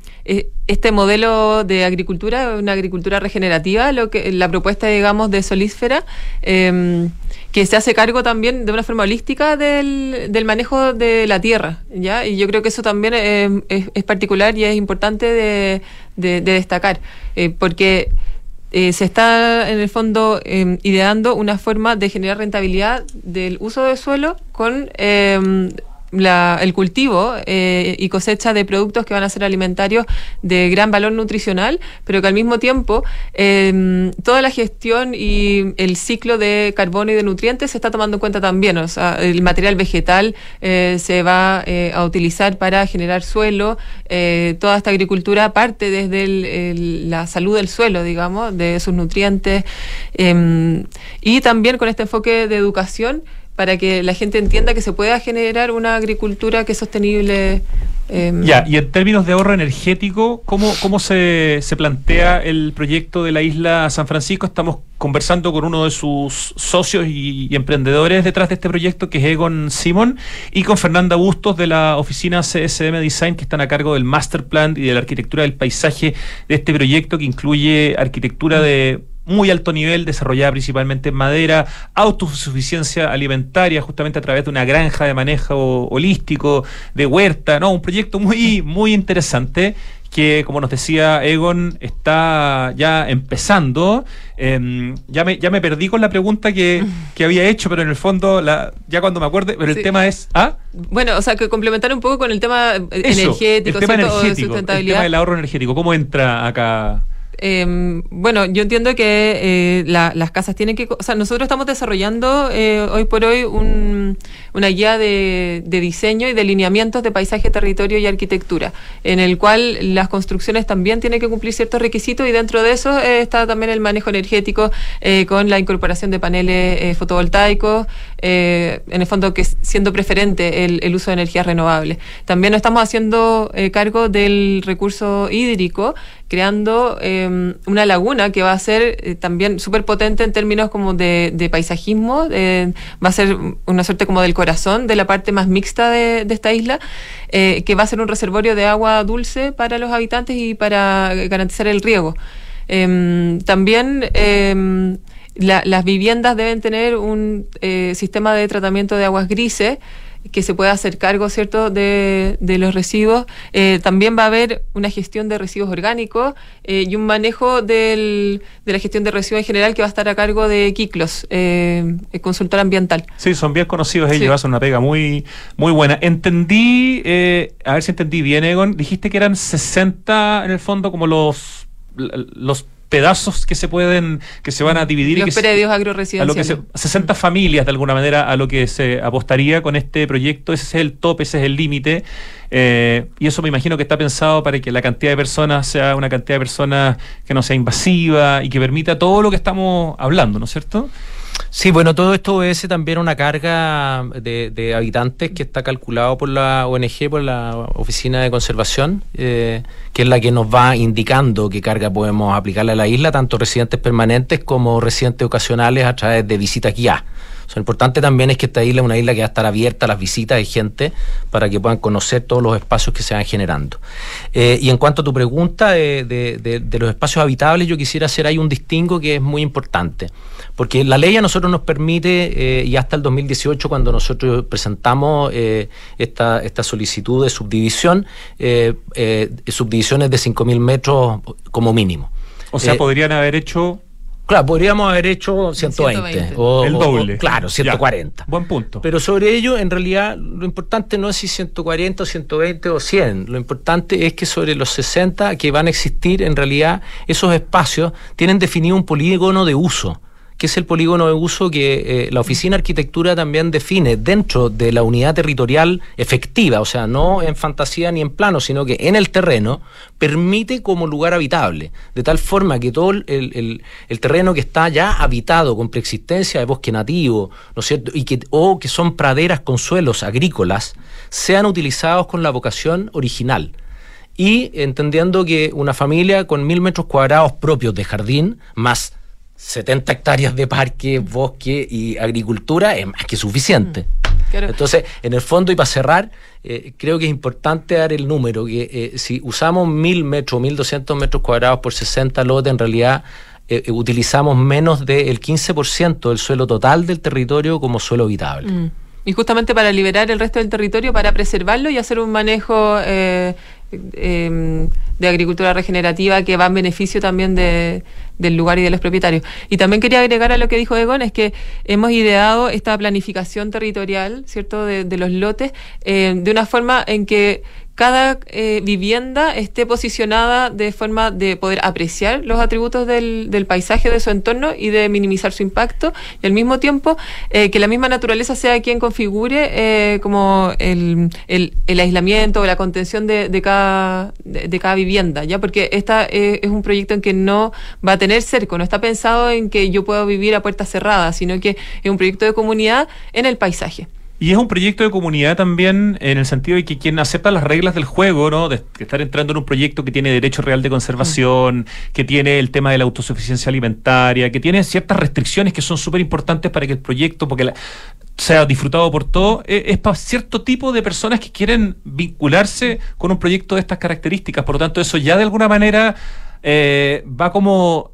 este modelo de agricultura, una agricultura regenerativa, lo que la propuesta, digamos, de Solísfera, em, que se hace cargo también de una forma holística del, del manejo de la tierra, ¿ya? Y yo creo que eso también es, particular y es importante de, de, destacar, eh, porque eh, se está en el fondo em, ideando una forma de generar rentabilidad del uso de suelo con em, el cultivo eh, y cosecha de productos que van a ser alimentarios de gran valor nutricional, pero que al mismo tiempo em, toda la gestión y el ciclo de carbono y de nutrientes se está tomando en cuenta también. O sea, el material vegetal eh, se va eh, a utilizar para generar suelo. toda esta agricultura parte desde la salud del suelo, digamos, de sus nutrientes. Em, y también con este enfoque de educación para que la gente entienda que se pueda generar una agricultura que es sostenible. Em, ya, y en términos de ahorro energético, ¿cómo, cómo se, se, plantea el proyecto de la isla San Francisco? Estamos conversando con uno de sus socios y, emprendedores detrás de este proyecto, que es Egon Simon, y con Fernanda Bustos de la oficina CSM Design, que están a cargo del master plan y de la arquitectura del paisaje de este proyecto, que incluye arquitectura de muy alto nivel, desarrollada principalmente en madera, autosuficiencia alimentaria, justamente a través de una granja de manejo holístico, de huerta, ¿no? Un proyecto muy, muy interesante que, como nos decía Egon, está ya empezando. Em, ya, me, ya me perdí con la pregunta que, había hecho, pero en el fondo, la, ya cuando me acuerde, pero el tema es... ¿ah? Bueno, o sea, que complementar un poco con el tema energético, el tema energético, el tema del ahorro energético. ¿Cómo entra acá? Eh, bueno, yo entiendo que eh, la, las casas tienen que... O sea, nosotros estamos desarrollando eh, hoy por hoy un, una guía de, de, diseño y de lineamientos de paisaje, territorio y arquitectura, en el cual las construcciones también tienen que cumplir ciertos requisitos y dentro de eso eh, está también el manejo energético eh, con la incorporación de paneles eh, en el fondo que siendo preferente el, el, uso de energías renovables. También estamos haciendo cargo del recurso hídrico creando eh, una laguna que va a ser eh, también súper potente en términos como de, de paisajismo, eh, va a ser una suerte como del corazón de la parte más mixta de, de esta isla, que va a ser un reservorio de agua dulce para los habitantes y para garantizar el riego. Em, también em, la, las viviendas deben tener un sistema de tratamiento de aguas grises, que se pueda hacer cargo, ¿cierto?, de, de los residuos. Eh, también va a haber una gestión de residuos orgánicos eh, y un manejo del, de la gestión de residuos en general que va a estar a cargo de Kiklos, eh, el consultor ambiental. Sí, son bien conocidos ellos, sí. hacen una pega muy, muy buena. Entendí, eh, a ver si entendí bien, Egon, dijiste que eran 60 en el fondo como los los pedazos que se pueden, que se van a dividir. Los y que predios se, agroresidenciales. A lo que se, 60 familias, de alguna manera, a lo que se apostaría con este proyecto. Ese es el tope, ese es el límite. Eh, y eso me imagino que está pensado para que la cantidad de personas sea una cantidad de personas que no sea invasiva y que permita todo lo que estamos hablando, ¿no es cierto? Sí, bueno, todo esto obedece también a una carga de, de, habitantes que está calculado por la ONG, por la Oficina de Conservación, eh, que es la que nos va indicando qué carga podemos aplicarle a la isla, tanto residentes permanentes como residentes ocasionales a través de visitas guiadas. Lo importante también es que esta isla es una isla que va a estar abierta a las visitas de gente para que puedan conocer todos los espacios que se van generando. Eh, y en cuanto a tu pregunta de, de, de, de, los espacios habitables, yo quisiera hacer ahí un distingo que es muy importante. Porque la ley a nosotros nos permite, eh, y hasta el 2018, cuando nosotros presentamos eh, esta, esta solicitud de subdivisión, subdivisiones de 5.000 metros como mínimo. O sea, podrían haber hecho Claro, podríamos haber hecho 120. 120. O, el doble. O, claro, 140. Ya, buen punto. Pero sobre ello, en realidad, lo importante no es si 140 o 120 o 100. Lo importante es que sobre los 60 que van a existir, en realidad, esos espacios tienen definido un polígono de uso que es el polígono de uso que eh, la Oficina de Arquitectura también define dentro de la unidad territorial efectiva, o sea, no en fantasía ni en plano, sino que en el terreno, permite como lugar habitable, de tal forma que todo el, el, el terreno que está ya habitado con preexistencia de bosque nativo, ¿no es cierto? Y que, o que son praderas con suelos agrícolas, sean utilizados con la vocación original y entendiendo que una familia con mil metros cuadrados propios de jardín, más 70 hectáreas de parque, bosque y agricultura es más que suficiente. Claro. Entonces, en el fondo, y para cerrar, eh, creo que es importante dar el número, que eh, si usamos mil metros, 1200 metros cuadrados por 60 lotes, en realidad eh, utilizamos menos del 15% del suelo total del territorio como suelo habitable. Mm. Y justamente para liberar el resto del territorio, para preservarlo y hacer un manejo eh, eh, de agricultura regenerativa que va en beneficio también de, del lugar y de los propietarios. Y también quería agregar a lo que dijo Egon, es que hemos ideado esta planificación territorial, ¿cierto?, de, de los lotes, eh, de una forma en que cada eh, vivienda esté posicionada de forma de poder apreciar los atributos del, del, paisaje de su entorno y de minimizar su impacto y al mismo tiempo eh, que la misma naturaleza sea quien configure eh, como el, el, el, aislamiento o la contención de, de cada, de, de, cada vivienda, ¿ya? Porque esta es un proyecto en que no va a tener cerco, no está pensado en que yo pueda vivir a puertas cerradas, sino que es un proyecto de comunidad en el paisaje. Y es un proyecto de comunidad también en el sentido de que quien acepta las reglas del juego, ¿no? De estar entrando en un proyecto que tiene derecho real de conservación, mm. que tiene el tema de la autosuficiencia alimentaria, que tiene ciertas restricciones que son súper importantes para que el proyecto, porque la, sea disfrutado por todo, es, es, para cierto tipo de personas que quieren vincularse con un proyecto de estas características. Por lo tanto, eso ya de alguna manera eh, va como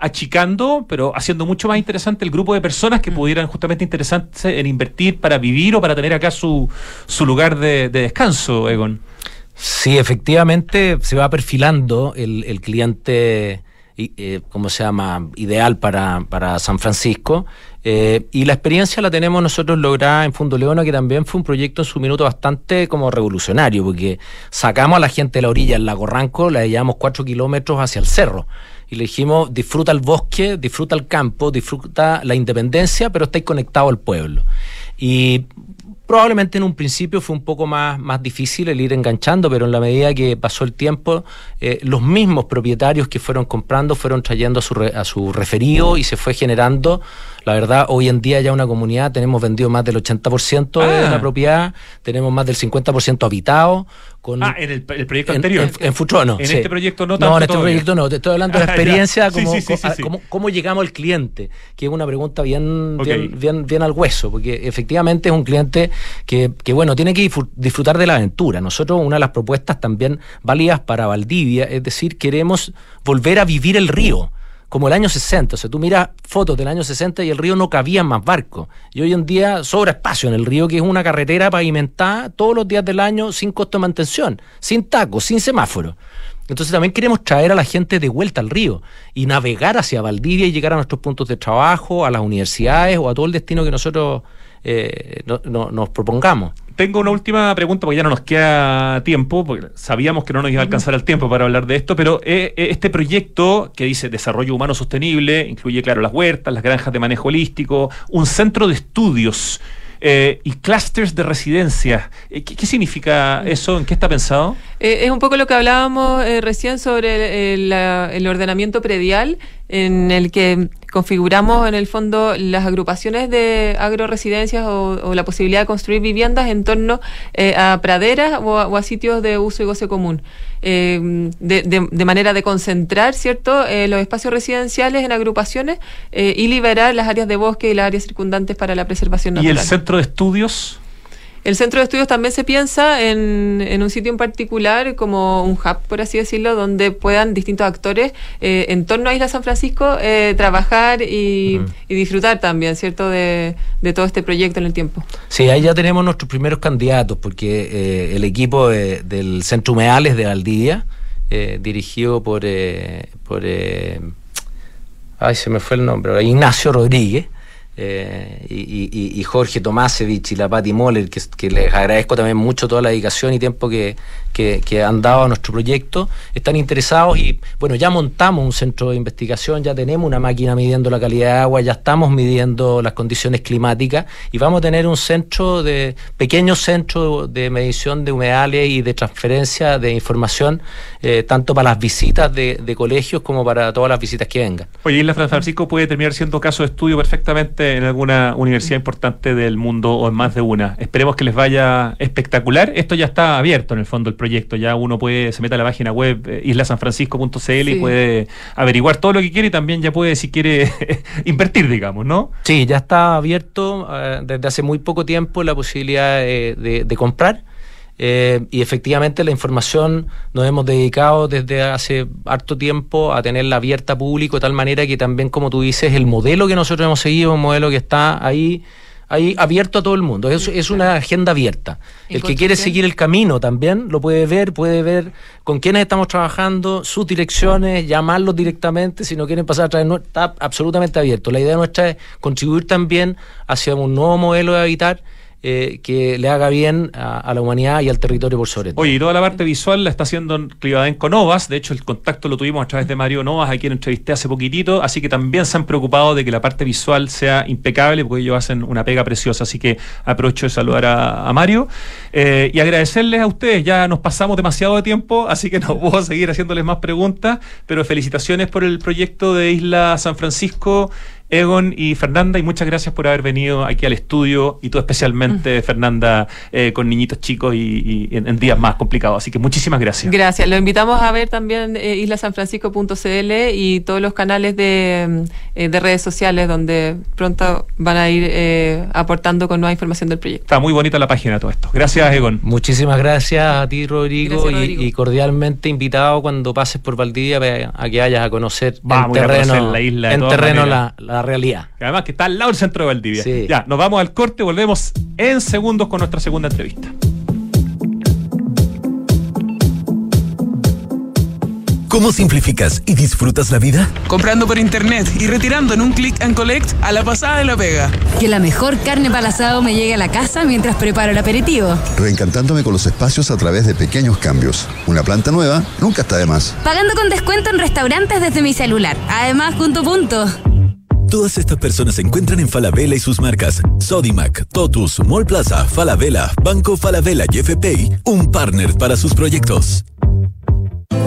achicando, pero haciendo mucho más interesante el grupo de personas que pudieran justamente interesarse en invertir para vivir o para tener acá su, su lugar de, de descanso, Egon. Sí, efectivamente se va perfilando el, el cliente, eh, ¿cómo se llama?, ideal para, para San Francisco. Eh, y la experiencia la tenemos nosotros lograda en Fundo Leona, que también fue un proyecto en su minuto bastante como revolucionario, porque sacamos a la gente de la orilla del lago Ranco, la llevamos cuatro kilómetros hacia el cerro y le dijimos, disfruta el bosque, disfruta el campo, disfruta la independencia, pero estáis conectado al pueblo. Y probablemente en un principio fue un poco más, más difícil el ir enganchando, pero en la medida que pasó el tiempo, eh, los mismos propietarios que fueron comprando fueron trayendo a su, a su referido y se fue generando la verdad, hoy en día ya una comunidad tenemos vendido más del 80% de Ah. la propiedad, tenemos más del 50% habitado. Con, Ah, en el, el proyecto en, anterior. En, en Futuro, no. En sí. este proyecto no No, tanto en este todavía. proyecto no. Te estoy hablando de la experiencia, como, sí, sí, cómo, cómo llegamos al cliente, que es una pregunta bien, bien, bien, bien al hueso, porque efectivamente es un cliente que, que, bueno, tiene que disfr- disfrutar de la aventura. Nosotros, una de las propuestas también válidas para Valdivia, es decir, queremos volver a vivir el río como el año 60. O sea, tú miras fotos del año 60 y el río no cabía más barcos. Y hoy en día sobra espacio en el río, que es una carretera pavimentada todos los días del año sin costo de mantención, sin tacos, sin semáforo. Entonces también queremos traer a la gente de vuelta al río y navegar hacia Valdivia y llegar a nuestros puntos de trabajo, a las universidades o a todo el destino que nosotros eh, no- no- nos propongamos. Tengo una última pregunta porque ya no nos queda tiempo, porque sabíamos que no nos iba a alcanzar el tiempo para hablar de esto, pero eh, eh, este proyecto que dice Desarrollo Humano Sostenible incluye, claro, las huertas, las granjas de manejo holístico, un centro de estudios eh, y clústeres de residencia. ¿Qué, qué significa eso? ¿En qué está pensado? Eh, es un poco lo que hablábamos eh, recién sobre el ordenamiento predial, en el que configuramos en el fondo las agrupaciones de agroresidencias o, o la posibilidad de construir viviendas en torno eh, a praderas o a, o a sitios de uso y goce común. Eh, de, de- de manera de concentrar, ¿cierto?, Eh, los espacios residenciales en agrupaciones eh, y liberar las áreas de bosque y las áreas circundantes para la preservación ¿Y natural. el centro de estudios? El centro de estudios también se piensa en, en un sitio en particular como un hub, por así decirlo, donde puedan distintos actores eh, en torno a Isla San Francisco eh, trabajar y, disfrutar también, ¿cierto?, de, de todo este proyecto en el tiempo. Sí, ahí ya tenemos nuestros primeros candidatos, porque eh, el equipo de- del Centro Humedales de Valdivia, dirigido por, eh, por ay, se me fue el nombre, Ignacio Rodríguez, eh, y, Jorge Tomasevich y la Patti Moller, que, les agradezco también mucho toda la dedicación y tiempo que, que- han dado a nuestro proyecto, están interesados y bueno, ya montamos un centro de investigación, ya tenemos una máquina midiendo la calidad de agua, ya estamos midiendo las condiciones climáticas y vamos a tener un centro de, pequeño centro de medición de humedales y de transferencia de información, eh, tanto para las visitas de, de colegios como para todas las visitas que vengan. Oye, Isla Francisco puede terminar siendo caso de estudio perfectamente en alguna universidad importante del mundo o en más de una. Esperemos que les vaya espectacular. Esto ya está abierto en el fondo el proyecto. Ya uno puede, se mete a la página web eh, islasanfrancisco.cl y puede averiguar todo lo que quiere y también ya puede, si quiere, invertir, digamos, ¿no? Sí, ya está abierto eh, desde hace muy poco tiempo la posibilidad de, de- de comprar. Eh, y efectivamente la información nos hemos dedicado desde hace harto tiempo a tenerla abierta a público de tal manera que también, como tú dices, el modelo que nosotros hemos seguido es un modelo que está ahí, ahí abierto a todo el mundo. Es, es una agenda abierta. El que quiere seguir el camino también lo puede ver, puede ver con quiénes estamos trabajando, sus direcciones, llamarlos directamente, si no quieren pasar a través está absolutamente abierto. La idea nuestra es contribuir también hacia un nuevo modelo de habitar eh, que le haga bien a, a la humanidad y al territorio por sobre todo. Oye, y toda la parte visual la está haciendo Clivadenco Novas. De hecho, el contacto lo tuvimos a través de Mario Novas, a quien entrevisté hace poquitito. Así que también se han preocupado de que la parte visual sea impecable, porque ellos hacen una pega preciosa. Así que aprovecho de saludar a, a Mario eh, y agradecerles a ustedes. Ya nos pasamos demasiado de tiempo, así que no puedo seguir haciéndoles más preguntas. Pero felicitaciones por el proyecto de Isla San Francisco. Egon y Fernanda, y muchas gracias por haber venido aquí al estudio, y tú especialmente, Fernanda, eh, con niñitos chicos y, y en, en días más complicados. Así que muchísimas gracias. Gracias. Lo invitamos a ver también eh, islasanfrancisco.cl y todos los canales de, eh, de redes sociales donde pronto van a ir eh, aportando con nueva información del proyecto. Está muy bonita la página todo esto. Gracias, Egon. Muchísimas gracias a ti, Rodrigo, Gracias, y- Rodrigo. Y, cordialmente invitado cuando pases por Valdivia a, a que vayas a conocer Vamos a en a terreno, conocer la isla en terreno la, la realidad. Además que está al lado del centro de Valdivia. Sí. Ya, nos vamos al corte, volvemos en segundos con nuestra segunda entrevista. ¿Cómo simplificas y disfrutas la vida? Comprando por internet y retirando en un click and collect a la pasada de la pega. Que la mejor carne para asado me llegue a la casa mientras preparo el aperitivo. Reencantándome con los espacios a través de pequeños cambios. Una planta nueva nunca está de más. Pagando con descuento en restaurantes desde mi celular. Además, punto punto. Todas estas personas se encuentran en Falabella y sus marcas Sodimac, Totus, Mall Plaza, Falabella, Banco Falabella y FPI, un partner para sus proyectos.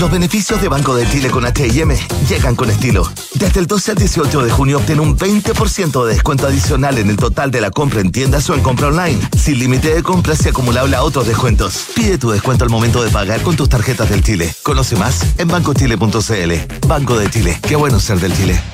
Los beneficios de Banco de Chile con HM llegan con estilo. Desde el 12 al 18 de junio obtén un 20% de descuento adicional en el total de la compra en tiendas o en compra online, sin límite de compras y acumulable a otros descuentos. Pide tu descuento al momento de pagar con tus tarjetas del Chile. Conoce más en bancochile.cl. Banco de Chile. Qué bueno ser del Chile.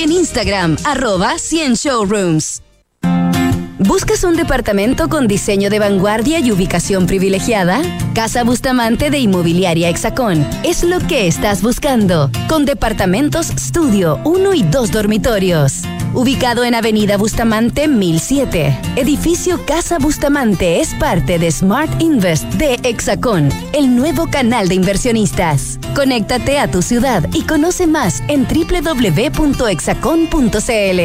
en Instagram arroba 100 showrooms. ¿Buscas un departamento con diseño de vanguardia y ubicación privilegiada? Casa Bustamante de Inmobiliaria Hexacón es lo que estás buscando, con departamentos estudio, 1 y 2 dormitorios. Ubicado en Avenida Bustamante 1007, edificio Casa Bustamante es parte de Smart Invest de Hexacón, el nuevo canal de inversionistas. Conéctate a tu ciudad y conoce más en www.hexacon.cl.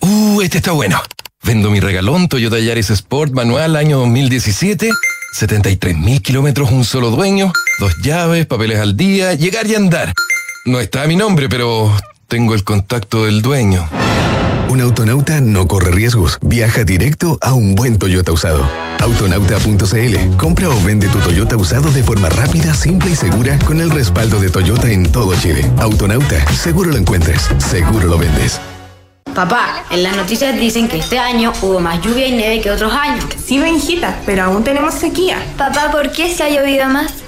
Uh, este está bueno. Vendo mi regalón Toyota Yaris Sport manual año 2017. 73 mil kilómetros, un solo dueño, dos llaves, papeles al día, llegar y andar. No está mi nombre, pero tengo el contacto del dueño. Un autonauta no corre riesgos. Viaja directo a un buen Toyota usado. Autonauta.cl. Compra o vende tu Toyota usado de forma rápida, simple y segura con el respaldo de Toyota en todo Chile. Autonauta. Seguro lo encuentres. Seguro lo vendes. Papá, en las noticias dicen que este año hubo más lluvia y nieve que otros años. Sí, Benjita, pero aún tenemos sequía. Papá, ¿por qué se ha llovido más?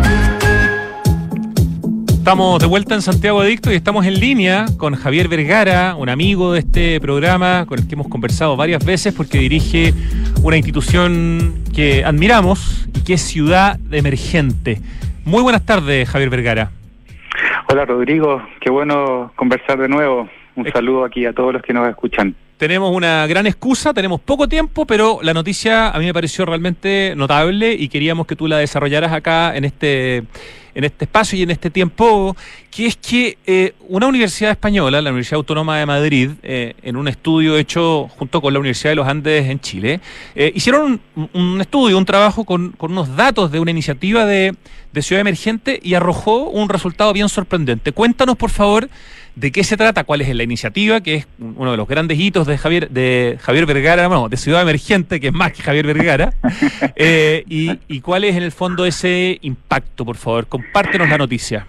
Estamos de vuelta en Santiago Adicto y estamos en línea con Javier Vergara, un amigo de este programa con el que hemos conversado varias veces porque dirige una institución que admiramos y que es Ciudad Emergente. Muy buenas tardes, Javier Vergara. Hola, Rodrigo. Qué bueno conversar de nuevo. Un saludo aquí a todos los que nos escuchan. Tenemos una gran excusa, tenemos poco tiempo, pero la noticia a mí me pareció realmente notable y queríamos que tú la desarrollaras acá en este, en este espacio y en este tiempo, que es que eh, una universidad española, la Universidad Autónoma de Madrid, eh, en un estudio hecho junto con la Universidad de los Andes en Chile, eh, hicieron un, un, estudio, un trabajo con, con, unos datos de una iniciativa de, de ciudad emergente y arrojó un resultado bien sorprendente. Cuéntanos, por favor, de qué se trata, cuál es la iniciativa, que es uno de los grandes hitos de Javier, de Javier Vergara, bueno, de Ciudad Emergente, que es más que Javier Vergara, eh, y, y, cuál es en el fondo ese impacto, por favor, compártenos la noticia.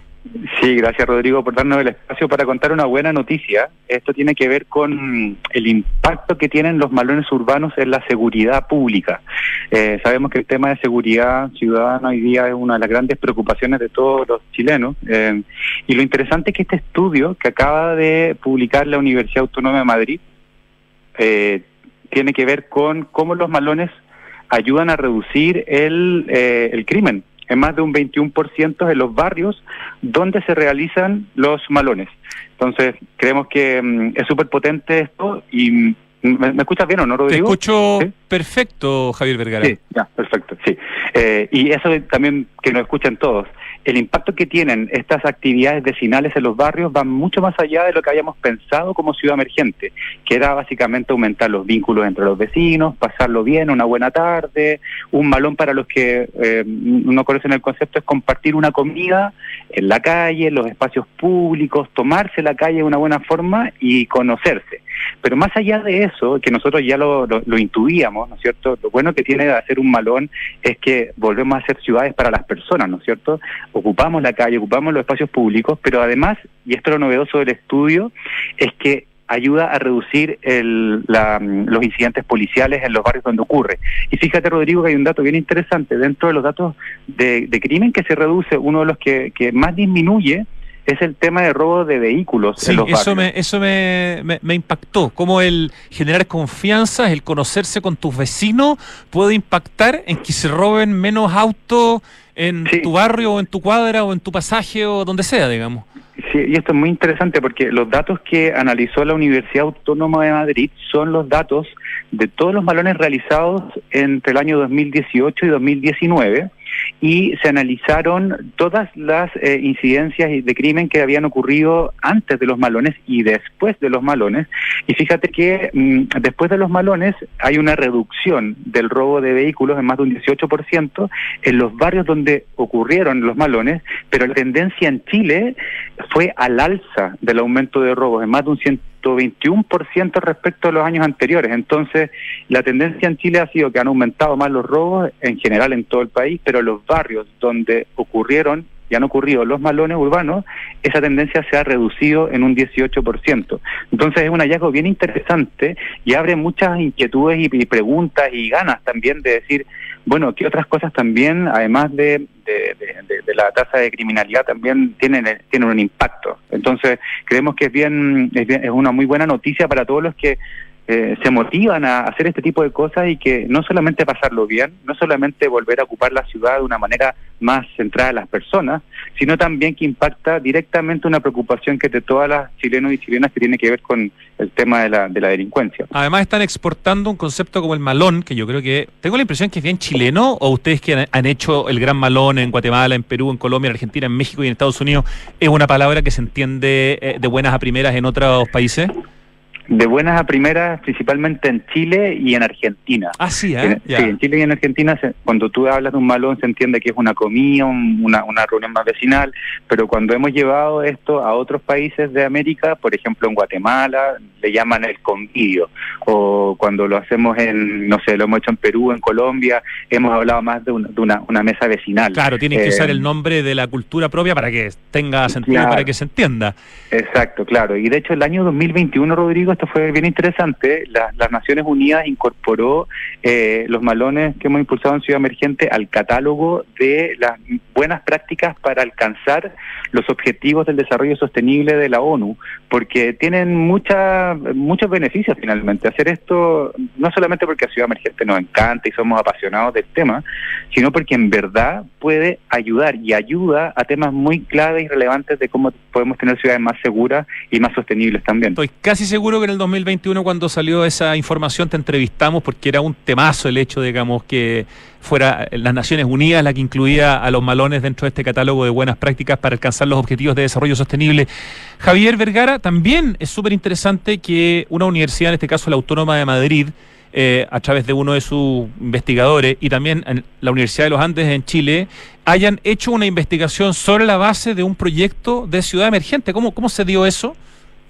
Sí, gracias Rodrigo por darnos el espacio para contar una buena noticia. Esto tiene que ver con el impacto que tienen los malones urbanos en la seguridad pública. Eh, sabemos que el tema de seguridad ciudadana hoy día es una de las grandes preocupaciones de todos los chilenos. Eh, y lo interesante es que este estudio que acaba de publicar la Universidad Autónoma de Madrid eh, tiene que ver con cómo los malones ayudan a reducir el, eh, el crimen en más de un 21% en los barrios donde se realizan los malones. Entonces, creemos que mm, es súper potente esto y mm, ¿me, me escuchas bien o no, Te Rodrigo? escucho ¿Sí? perfecto, Javier Vergara. Sí, ya, perfecto, sí. Eh, y eso también que nos escuchen todos. El impacto que tienen estas actividades vecinales en los barrios va mucho más allá de lo que habíamos pensado como ciudad emergente, que era básicamente aumentar los vínculos entre los vecinos, pasarlo bien, una buena tarde, un malón para los que eh, no conocen el concepto es compartir una comida en la calle, los espacios públicos, tomarse la calle de una buena forma y conocerse. Pero más allá de eso, que nosotros ya lo, lo, lo intuíamos, ¿no es cierto? Lo bueno que tiene de hacer un malón es que volvemos a hacer ciudades para las personas, ¿no es cierto? Ocupamos la calle, ocupamos los espacios públicos, pero además, y esto es lo novedoso del estudio, es que ayuda a reducir el, la, los incidentes policiales en los barrios donde ocurre. Y fíjate, Rodrigo, que hay un dato bien interesante. Dentro de los datos de, de crimen que se reduce, uno de los que, que más disminuye es el tema de robo de vehículos Sí, en los eso, barrios. me, eso me, me- me impactó. Cómo el generar confianza, el conocerse con tus vecinos puede impactar en que se roben menos autos en tu barrio o en tu cuadra o en tu pasaje o donde sea, digamos. Sí, y esto es muy interesante porque los datos que analizó la Universidad Autónoma de Madrid son los datos de todos los malones realizados entre el año 2018 y 2019 y se analizaron todas las eh, incidencias de crimen que habían ocurrido antes de los malones y después de los malones. Y fíjate que mm, después de los malones hay una reducción del robo de vehículos en más de un 18% en los barrios donde ocurrieron los malones, pero la tendencia en Chile fue al alza del aumento de robos en más de un 121% respecto a los años anteriores. Entonces, la tendencia en Chile ha sido que han aumentado más los robos en general en todo el país, pero los barrios donde ocurrieron y han ocurrido los malones urbanos, esa tendencia se ha reducido en un 18%. Entonces es un hallazgo bien interesante y abre muchas inquietudes y, y preguntas y ganas también de decir, bueno, ¿qué otras cosas también, además de, de- de- de- la tasa de criminalidad, también tienen un impacto? Entonces creemos que es bien, es bien- es una muy buena noticia para todos los que eh, se motivan a hacer este tipo de cosas y que no solamente pasarlo bien, no solamente volver a ocupar la ciudad de una manera más centrada en las personas, sino también que impacta directamente una preocupación que de todas las chilenos y chilenas que tiene que ver con el tema de la, de la delincuencia. Además están exportando un concepto como el malón, que yo creo que tengo la impresión que es bien chileno, o ustedes que han, han hecho el gran malón en Guatemala, en Perú, en Colombia, en Argentina, en México y en Estados Unidos, es una palabra que se entiende eh, de buenas a primeras en otros países. De buenas a primeras, principalmente en Chile y en Argentina. Ah, sí, ¿eh? En- Chile y en Argentina, cuando tú hablas de un malón, se entiende que es una comida, un- una, una reunión más vecinal, pero cuando hemos llevado esto a otros países de América, por ejemplo en Guatemala, le llaman el convivio, o cuando lo hacemos en, no sé, lo hemos hecho en Perú, en Colombia, hemos hablado más de una, de una, una mesa vecinal. Claro, tienen que Eh, usar el nombre de la cultura propia para que tenga sentido, Claro. para que se entienda. Exacto, claro. Y de hecho el año 2021, Rodrigo, esto fue bien interesante, la- las Naciones Unidas incorporó eh, los malones que hemos impulsado en Ciudad Emergente al catálogo de las buenas prácticas para alcanzar los objetivos del desarrollo sostenible de la ONU, porque tienen mucha, muchos beneficios finalmente. Hacer esto no solamente porque a Ciudad Emergente nos encanta y somos apasionados del tema, sino porque en verdad puede ayudar y ayuda a temas muy claves y relevantes de cómo podemos tener ciudades más seguras y más sostenibles también. Estoy casi seguro que en el 2021 cuando salió esa información te entrevistamos porque era un temazo el hecho, digamos, que fuera las Naciones Unidas la que incluía a los malones dentro de este catálogo de buenas prácticas para alcanzar los objetivos de desarrollo sostenible. Javier Vergara, también es súper interesante que una universidad, en este caso la Autónoma de Madrid, eh, a través de uno de sus investigadores y también la Universidad de los Andes en Chile, hayan hecho una investigación sobre la base de un proyecto de ciudad emergente. ¿Cómo, cómo se dio eso?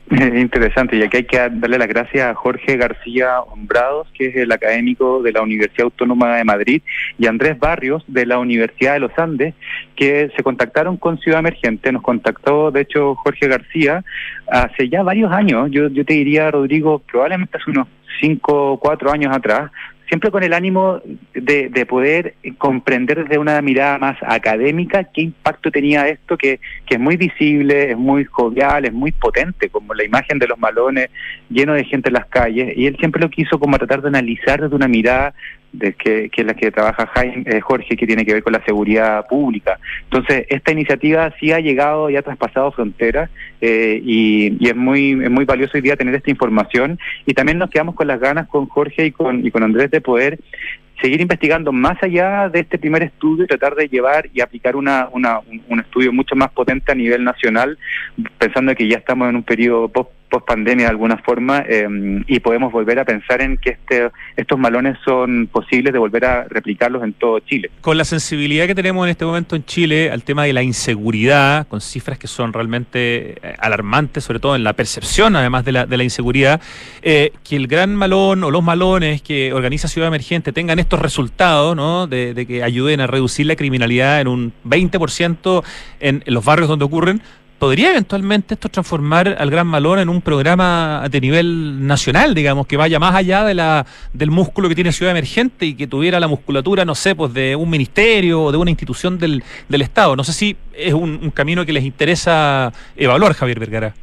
Interesante, y aquí hay que darle las gracias a Jorge García Hombrados, que es el académico de la Universidad Autónoma de Madrid, y Andrés Barrios, de la Universidad de los Andes, que se contactaron con Ciudad Emergente. Nos contactó, de hecho, Jorge García hace ya varios años, yo, yo te diría, Rodrigo, probablemente hace unos cinco cuatro años atrás, siempre con el ánimo de, de, poder comprender desde una mirada más académica qué impacto tenía esto, que, que es muy visible, es muy jovial, es muy potente, como la imagen de los malones lleno de gente en las calles, y él siempre lo quiso como tratar de analizar desde una mirada de que, que es la que trabaja Jaime, eh, Jorge, que tiene que ver con la seguridad pública. Entonces, esta iniciativa sí ha llegado y ha traspasado fronteras eh, y, es muy es muy valioso hoy día tener esta información y también nos quedamos con las ganas con Jorge y con, y con Andrés de poder seguir investigando más allá de este primer estudio y tratar de llevar y aplicar una, una, un, estudio mucho más potente a nivel nacional, pensando que ya estamos en un periodo post post pandemia de alguna forma eh, y podemos volver a pensar en que este, estos malones son posibles de volver a replicarlos en todo Chile. Con la sensibilidad que tenemos en este momento en Chile al tema de la inseguridad, con cifras que son realmente eh, alarmantes, sobre todo en la percepción además de la, de la inseguridad, eh, que el gran malón o los malones que organiza Ciudad Emergente tengan estos resultados, ¿no? De, de que ayuden a reducir la criminalidad en un 20% en, en los barrios donde ocurren, ¿Podría eventualmente esto transformar al Gran Malón en un programa de nivel nacional, digamos, que vaya más allá de la, del músculo que tiene Ciudad Emergente y que tuviera la musculatura, no sé, pues de un ministerio o de una institución del, del Estado? No sé si es un, un camino que les interesa evaluar, Javier Vergara.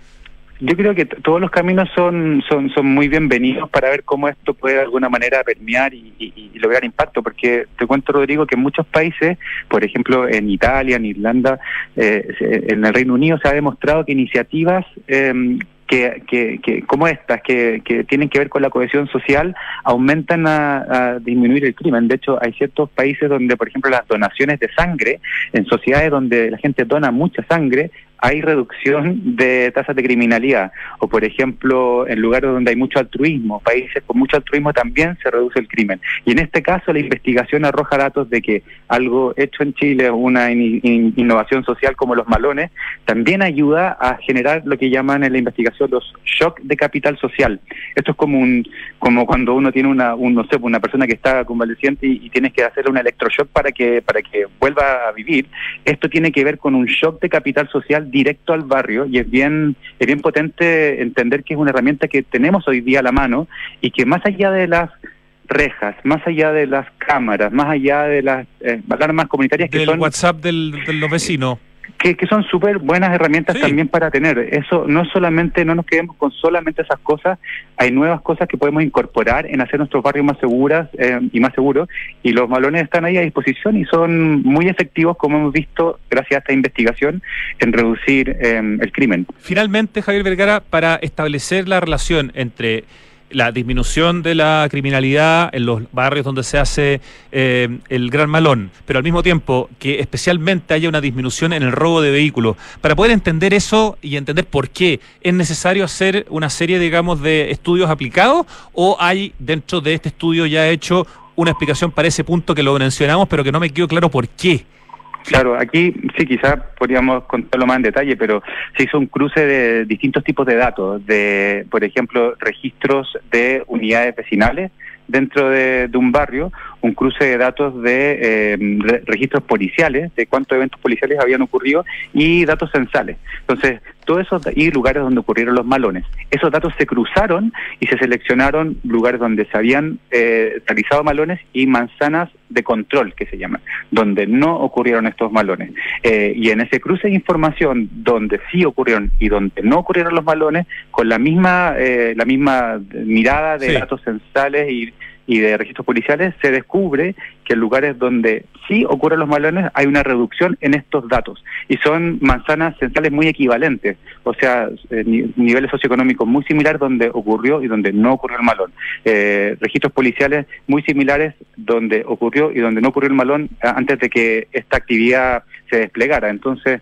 Yo creo que todos los caminos son, son, son muy bienvenidos para ver cómo esto puede de alguna manera permear y, y, lograr impacto, porque te cuento, Rodrigo, que en muchos países, por ejemplo en Italia, en Irlanda, eh, en el Reino Unido, se ha demostrado que iniciativas eh, que, que, que, como estas, que, que tienen que ver con la cohesión social, aumentan a, disminuir el crimen. De hecho, hay ciertos países donde, por ejemplo, las donaciones de sangre, en sociedades donde la gente dona mucha sangre, hay reducción de tasas de criminalidad. O, por ejemplo, en lugares donde hay mucho altruismo, países con mucho altruismo también se reduce el crimen. Y en este caso, la investigación arroja datos de que algo hecho en Chile, una in in innovación social como los malones, también ayuda a generar lo que llaman en la investigación los shock de capital social. Esto es como un como cuando uno tiene una un, no sé, una persona que está convaleciente y, y tienes que hacerle un electroshock para que para que vuelva a vivir. Esto tiene que ver con un shock de capital social directo al barrio y es bien es bien potente entender que es una herramienta que tenemos hoy día a la mano y que más allá de las rejas, más allá de las cámaras, más allá de las eh, alarmas comunitarias que del son WhatsApp del, de los vecinos. Que, que, son súper buenas herramientas sí. también para tener. Eso no solamente, no nos quedemos con solamente esas cosas, hay nuevas cosas que podemos incorporar en hacer nuestros barrios más seguras eh, y más seguros, y los malones están ahí a disposición y son muy efectivos, como hemos visto, gracias a esta investigación, en reducir eh, el crimen. Finalmente, Javier Vergara, para establecer la relación entre la disminución de la criminalidad en los barrios donde se hace eh, el gran malón, pero al mismo tiempo que especialmente haya una disminución en el robo de vehículos. Para poder entender eso y entender por qué, ¿es necesario hacer una serie, digamos, de estudios aplicados o hay dentro de este estudio ya hecho una explicación para ese punto que lo mencionamos, pero que no me quedó claro por qué? Claro, aquí sí, quizás podríamos contarlo más en detalle, pero se hizo un cruce de distintos tipos de datos, de, por ejemplo, registros de unidades vecinales dentro de, de un barrio, un cruce de datos de eh, re registros policiales, de cuántos eventos policiales habían ocurrido y datos censales. Entonces, todos esos y lugares donde ocurrieron los malones. Esos datos se cruzaron y se seleccionaron lugares donde se habían eh, realizado malones y manzanas de control, que se llaman, donde no ocurrieron estos malones. Eh, y en ese cruce de información donde sí ocurrieron y donde no ocurrieron los malones, con la misma, eh, la misma mirada de sí. datos censales y y de registros policiales, se descubre que en lugares donde sí ocurren los malones hay una reducción en estos datos. Y son manzanas centrales muy equivalentes, o sea, eh, niveles socioeconómicos muy similares donde ocurrió y donde no ocurrió el malón. Eh, registros policiales muy similares donde ocurrió y donde no ocurrió el malón antes de que esta actividad se desplegara. Entonces,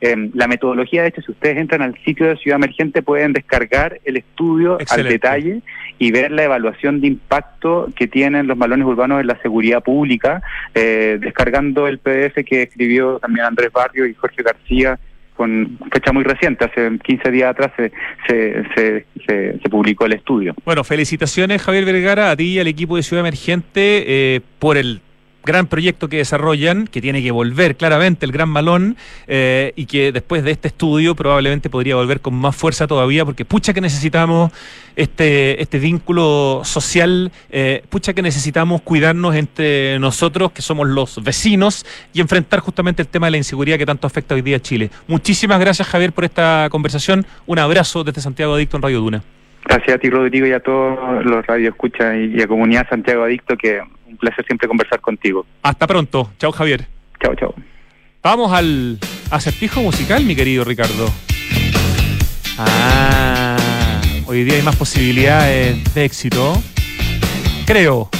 eh, la metodología, de hecho, si ustedes entran al sitio de Ciudad Emergente, pueden descargar el estudio Excelente. al detalle y ver la evaluación de impacto que tienen los malones urbanos en la seguridad pública, eh, descargando el PDF que escribió también Andrés Barrio y Jorge García con fecha muy reciente, hace 15 días atrás se, se- se publicó el estudio. Bueno, felicitaciones Javier Vergara, a ti y al equipo de Ciudad Emergente eh, por el gran proyecto que desarrollan, que tiene que volver claramente el Gran Malón eh, y que después de este estudio probablemente podría volver con más fuerza todavía porque pucha que necesitamos este, este vínculo social, eh, pucha que necesitamos cuidarnos entre nosotros que somos los vecinos y enfrentar justamente el tema de la inseguridad que tanto afecta hoy día a Chile. Muchísimas gracias Javier por esta conversación, un abrazo desde Santiago Adicto en Radio Duna. Gracias a ti, Rodrigo, y a todos los radioescuchas y a Comunidad Santiago Adicto, que un placer siempre conversar contigo. Hasta pronto. Chao, Javier. Chao, chao. Vamos al acertijo musical, mi querido Ricardo. Ah, hoy día hay más posibilidades de éxito. Creo.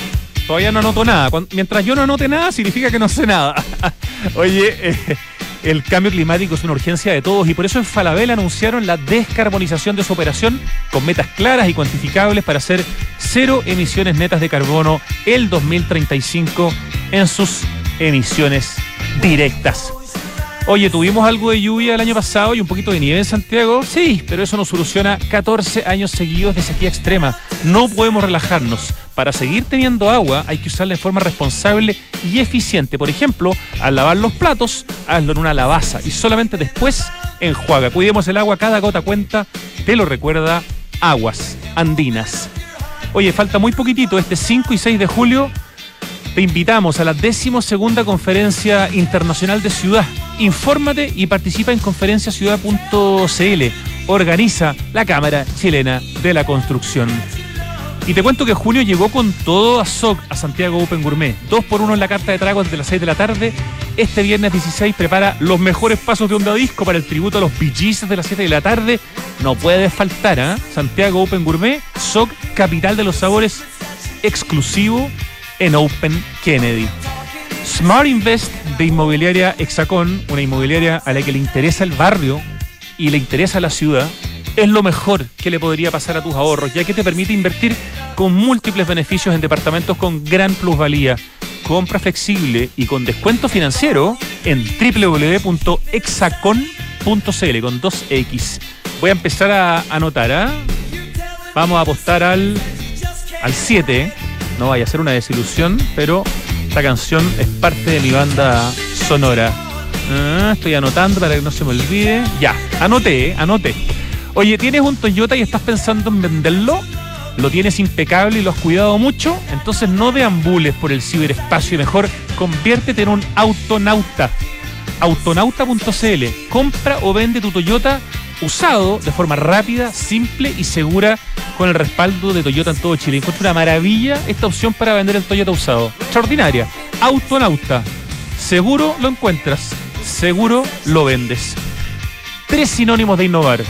Todavía no anoto nada. Mientras yo no anote nada, significa que no sé nada. Oye, eh, el cambio climático es una urgencia de todos y por eso en Falabella anunciaron la descarbonización de su operación con metas claras y cuantificables para hacer cero emisiones netas de carbono el 2035 en sus emisiones directas. Oye, tuvimos algo de lluvia el año pasado y un poquito de nieve en Santiago. Sí, pero eso no soluciona 14 años seguidos de sequía extrema. No podemos relajarnos. Para seguir teniendo agua hay que usarla de forma responsable y eficiente. Por ejemplo, al lavar los platos, hazlo en una lavaza y solamente después enjuaga. Cuidemos el agua, cada gota cuenta. Te lo recuerda Aguas Andinas. Oye, falta muy poquitito, este 5 y 6 de julio te invitamos a la decimosegunda conferencia internacional de ciudad. Infórmate y participa en conferenciaciudad.cl. Organiza la Cámara Chilena de la Construcción. Y te cuento que junio llegó con todo a SOC, a Santiago Open Gourmet. Dos por uno en la carta de tragos desde las 6 de la tarde. Este viernes 16 prepara los mejores pasos de onda disco para el tributo a los Bee de las 7 de la tarde. No puede faltar, ¿ah? Santiago Open Gourmet, SOC, capital de los sabores, exclusivo en Open Kennedy. Smart Invest de Inmobiliaria Hexacón, una inmobiliaria a la que le interesa el barrio y le interesa la ciudad, es lo mejor que le podría pasar a tus ahorros, ya que te permite invertir con múltiples beneficios en departamentos con gran plusvalía. Compra flexible y con descuento financiero en www.exacon.cl con 2X. Voy a empezar a anotar, ¿ah? Vamos a apostar al al 7. No vaya a ser una desilusión, pero esta canción es parte de mi banda sonora. Ah, estoy anotando para que no se me olvide. Ya, anoté, eh, anoté. Oye, ¿tienes un Toyota y estás pensando en venderlo? ¿Lo tienes impecable y lo has cuidado mucho? Entonces no deambules por el ciberespacio y mejor conviértete en un autonauta. Autonauta.cl. Compra o vende tu Toyota usado de forma rápida, simple y segura con el respaldo de Toyota en todo Chile. Encuentro una maravilla esta opción para vender el Toyota usado. Extraordinaria. Autonauta. Seguro lo encuentras. Seguro lo vendes. Tres sinónimos de innovar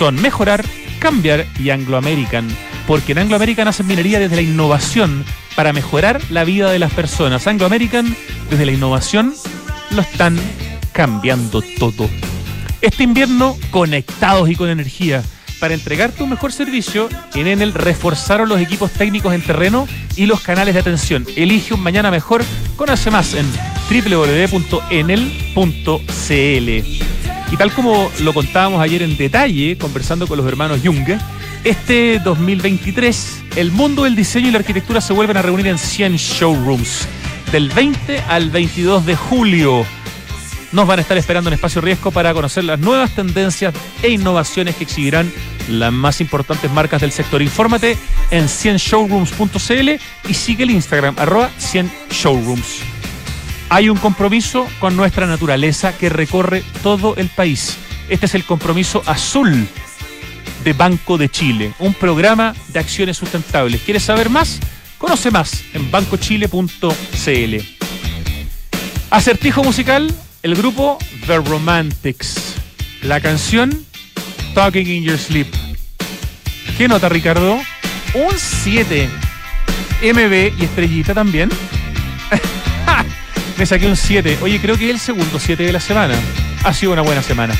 son mejorar, cambiar y Anglo American. Porque en Anglo American hacen minería desde la innovación para mejorar la vida de las personas. Anglo American, desde la innovación, lo están cambiando todo. Este invierno, conectados y con energía. Para entregarte un mejor servicio, en Enel reforzaron los equipos técnicos en terreno y los canales de atención. Elige un mañana mejor. Conoce más en www.enel.cl. Y tal como lo contábamos ayer en detalle, conversando con los hermanos Junge, este 2023 el mundo del diseño y la arquitectura se vuelven a reunir en 100 showrooms. Del 20 al 22 de julio nos van a estar esperando en Espacio Riesgo para conocer las nuevas tendencias e innovaciones que exhibirán las más importantes marcas del sector. Infórmate en 100showrooms.cl y sigue el Instagram arroba 100showrooms. Hay un compromiso con nuestra naturaleza que recorre todo el país. Este es el compromiso azul de Banco de Chile, un programa de acciones sustentables. ¿Quieres saber más? Conoce más en bancochile.cl. Acertijo musical, el grupo The Romantics. La canción Talking in Your Sleep. ¿Qué nota, Ricardo? Un 7. MB y estrellita también. Me saqué un 7. Oye, creo que es el segundo 7 de la semana. Ha sido una buena semana.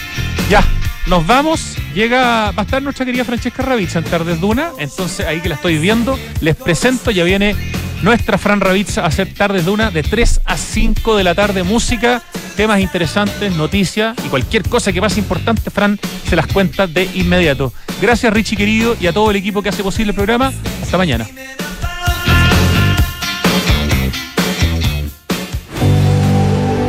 Ya, nos vamos. Llega, va a estar nuestra querida Francesca Ravizza en Tardes Duna. Entonces, ahí que la estoy viendo, les presento. Ya viene nuestra Fran Ravizza a hacer Tardes Duna de 3 a 5 de la tarde. Música temas interesantes, noticias y cualquier cosa que pase importante, Fran se las cuenta de inmediato. Gracias Richie querido y a todo el equipo que hace posible el programa. Hasta mañana.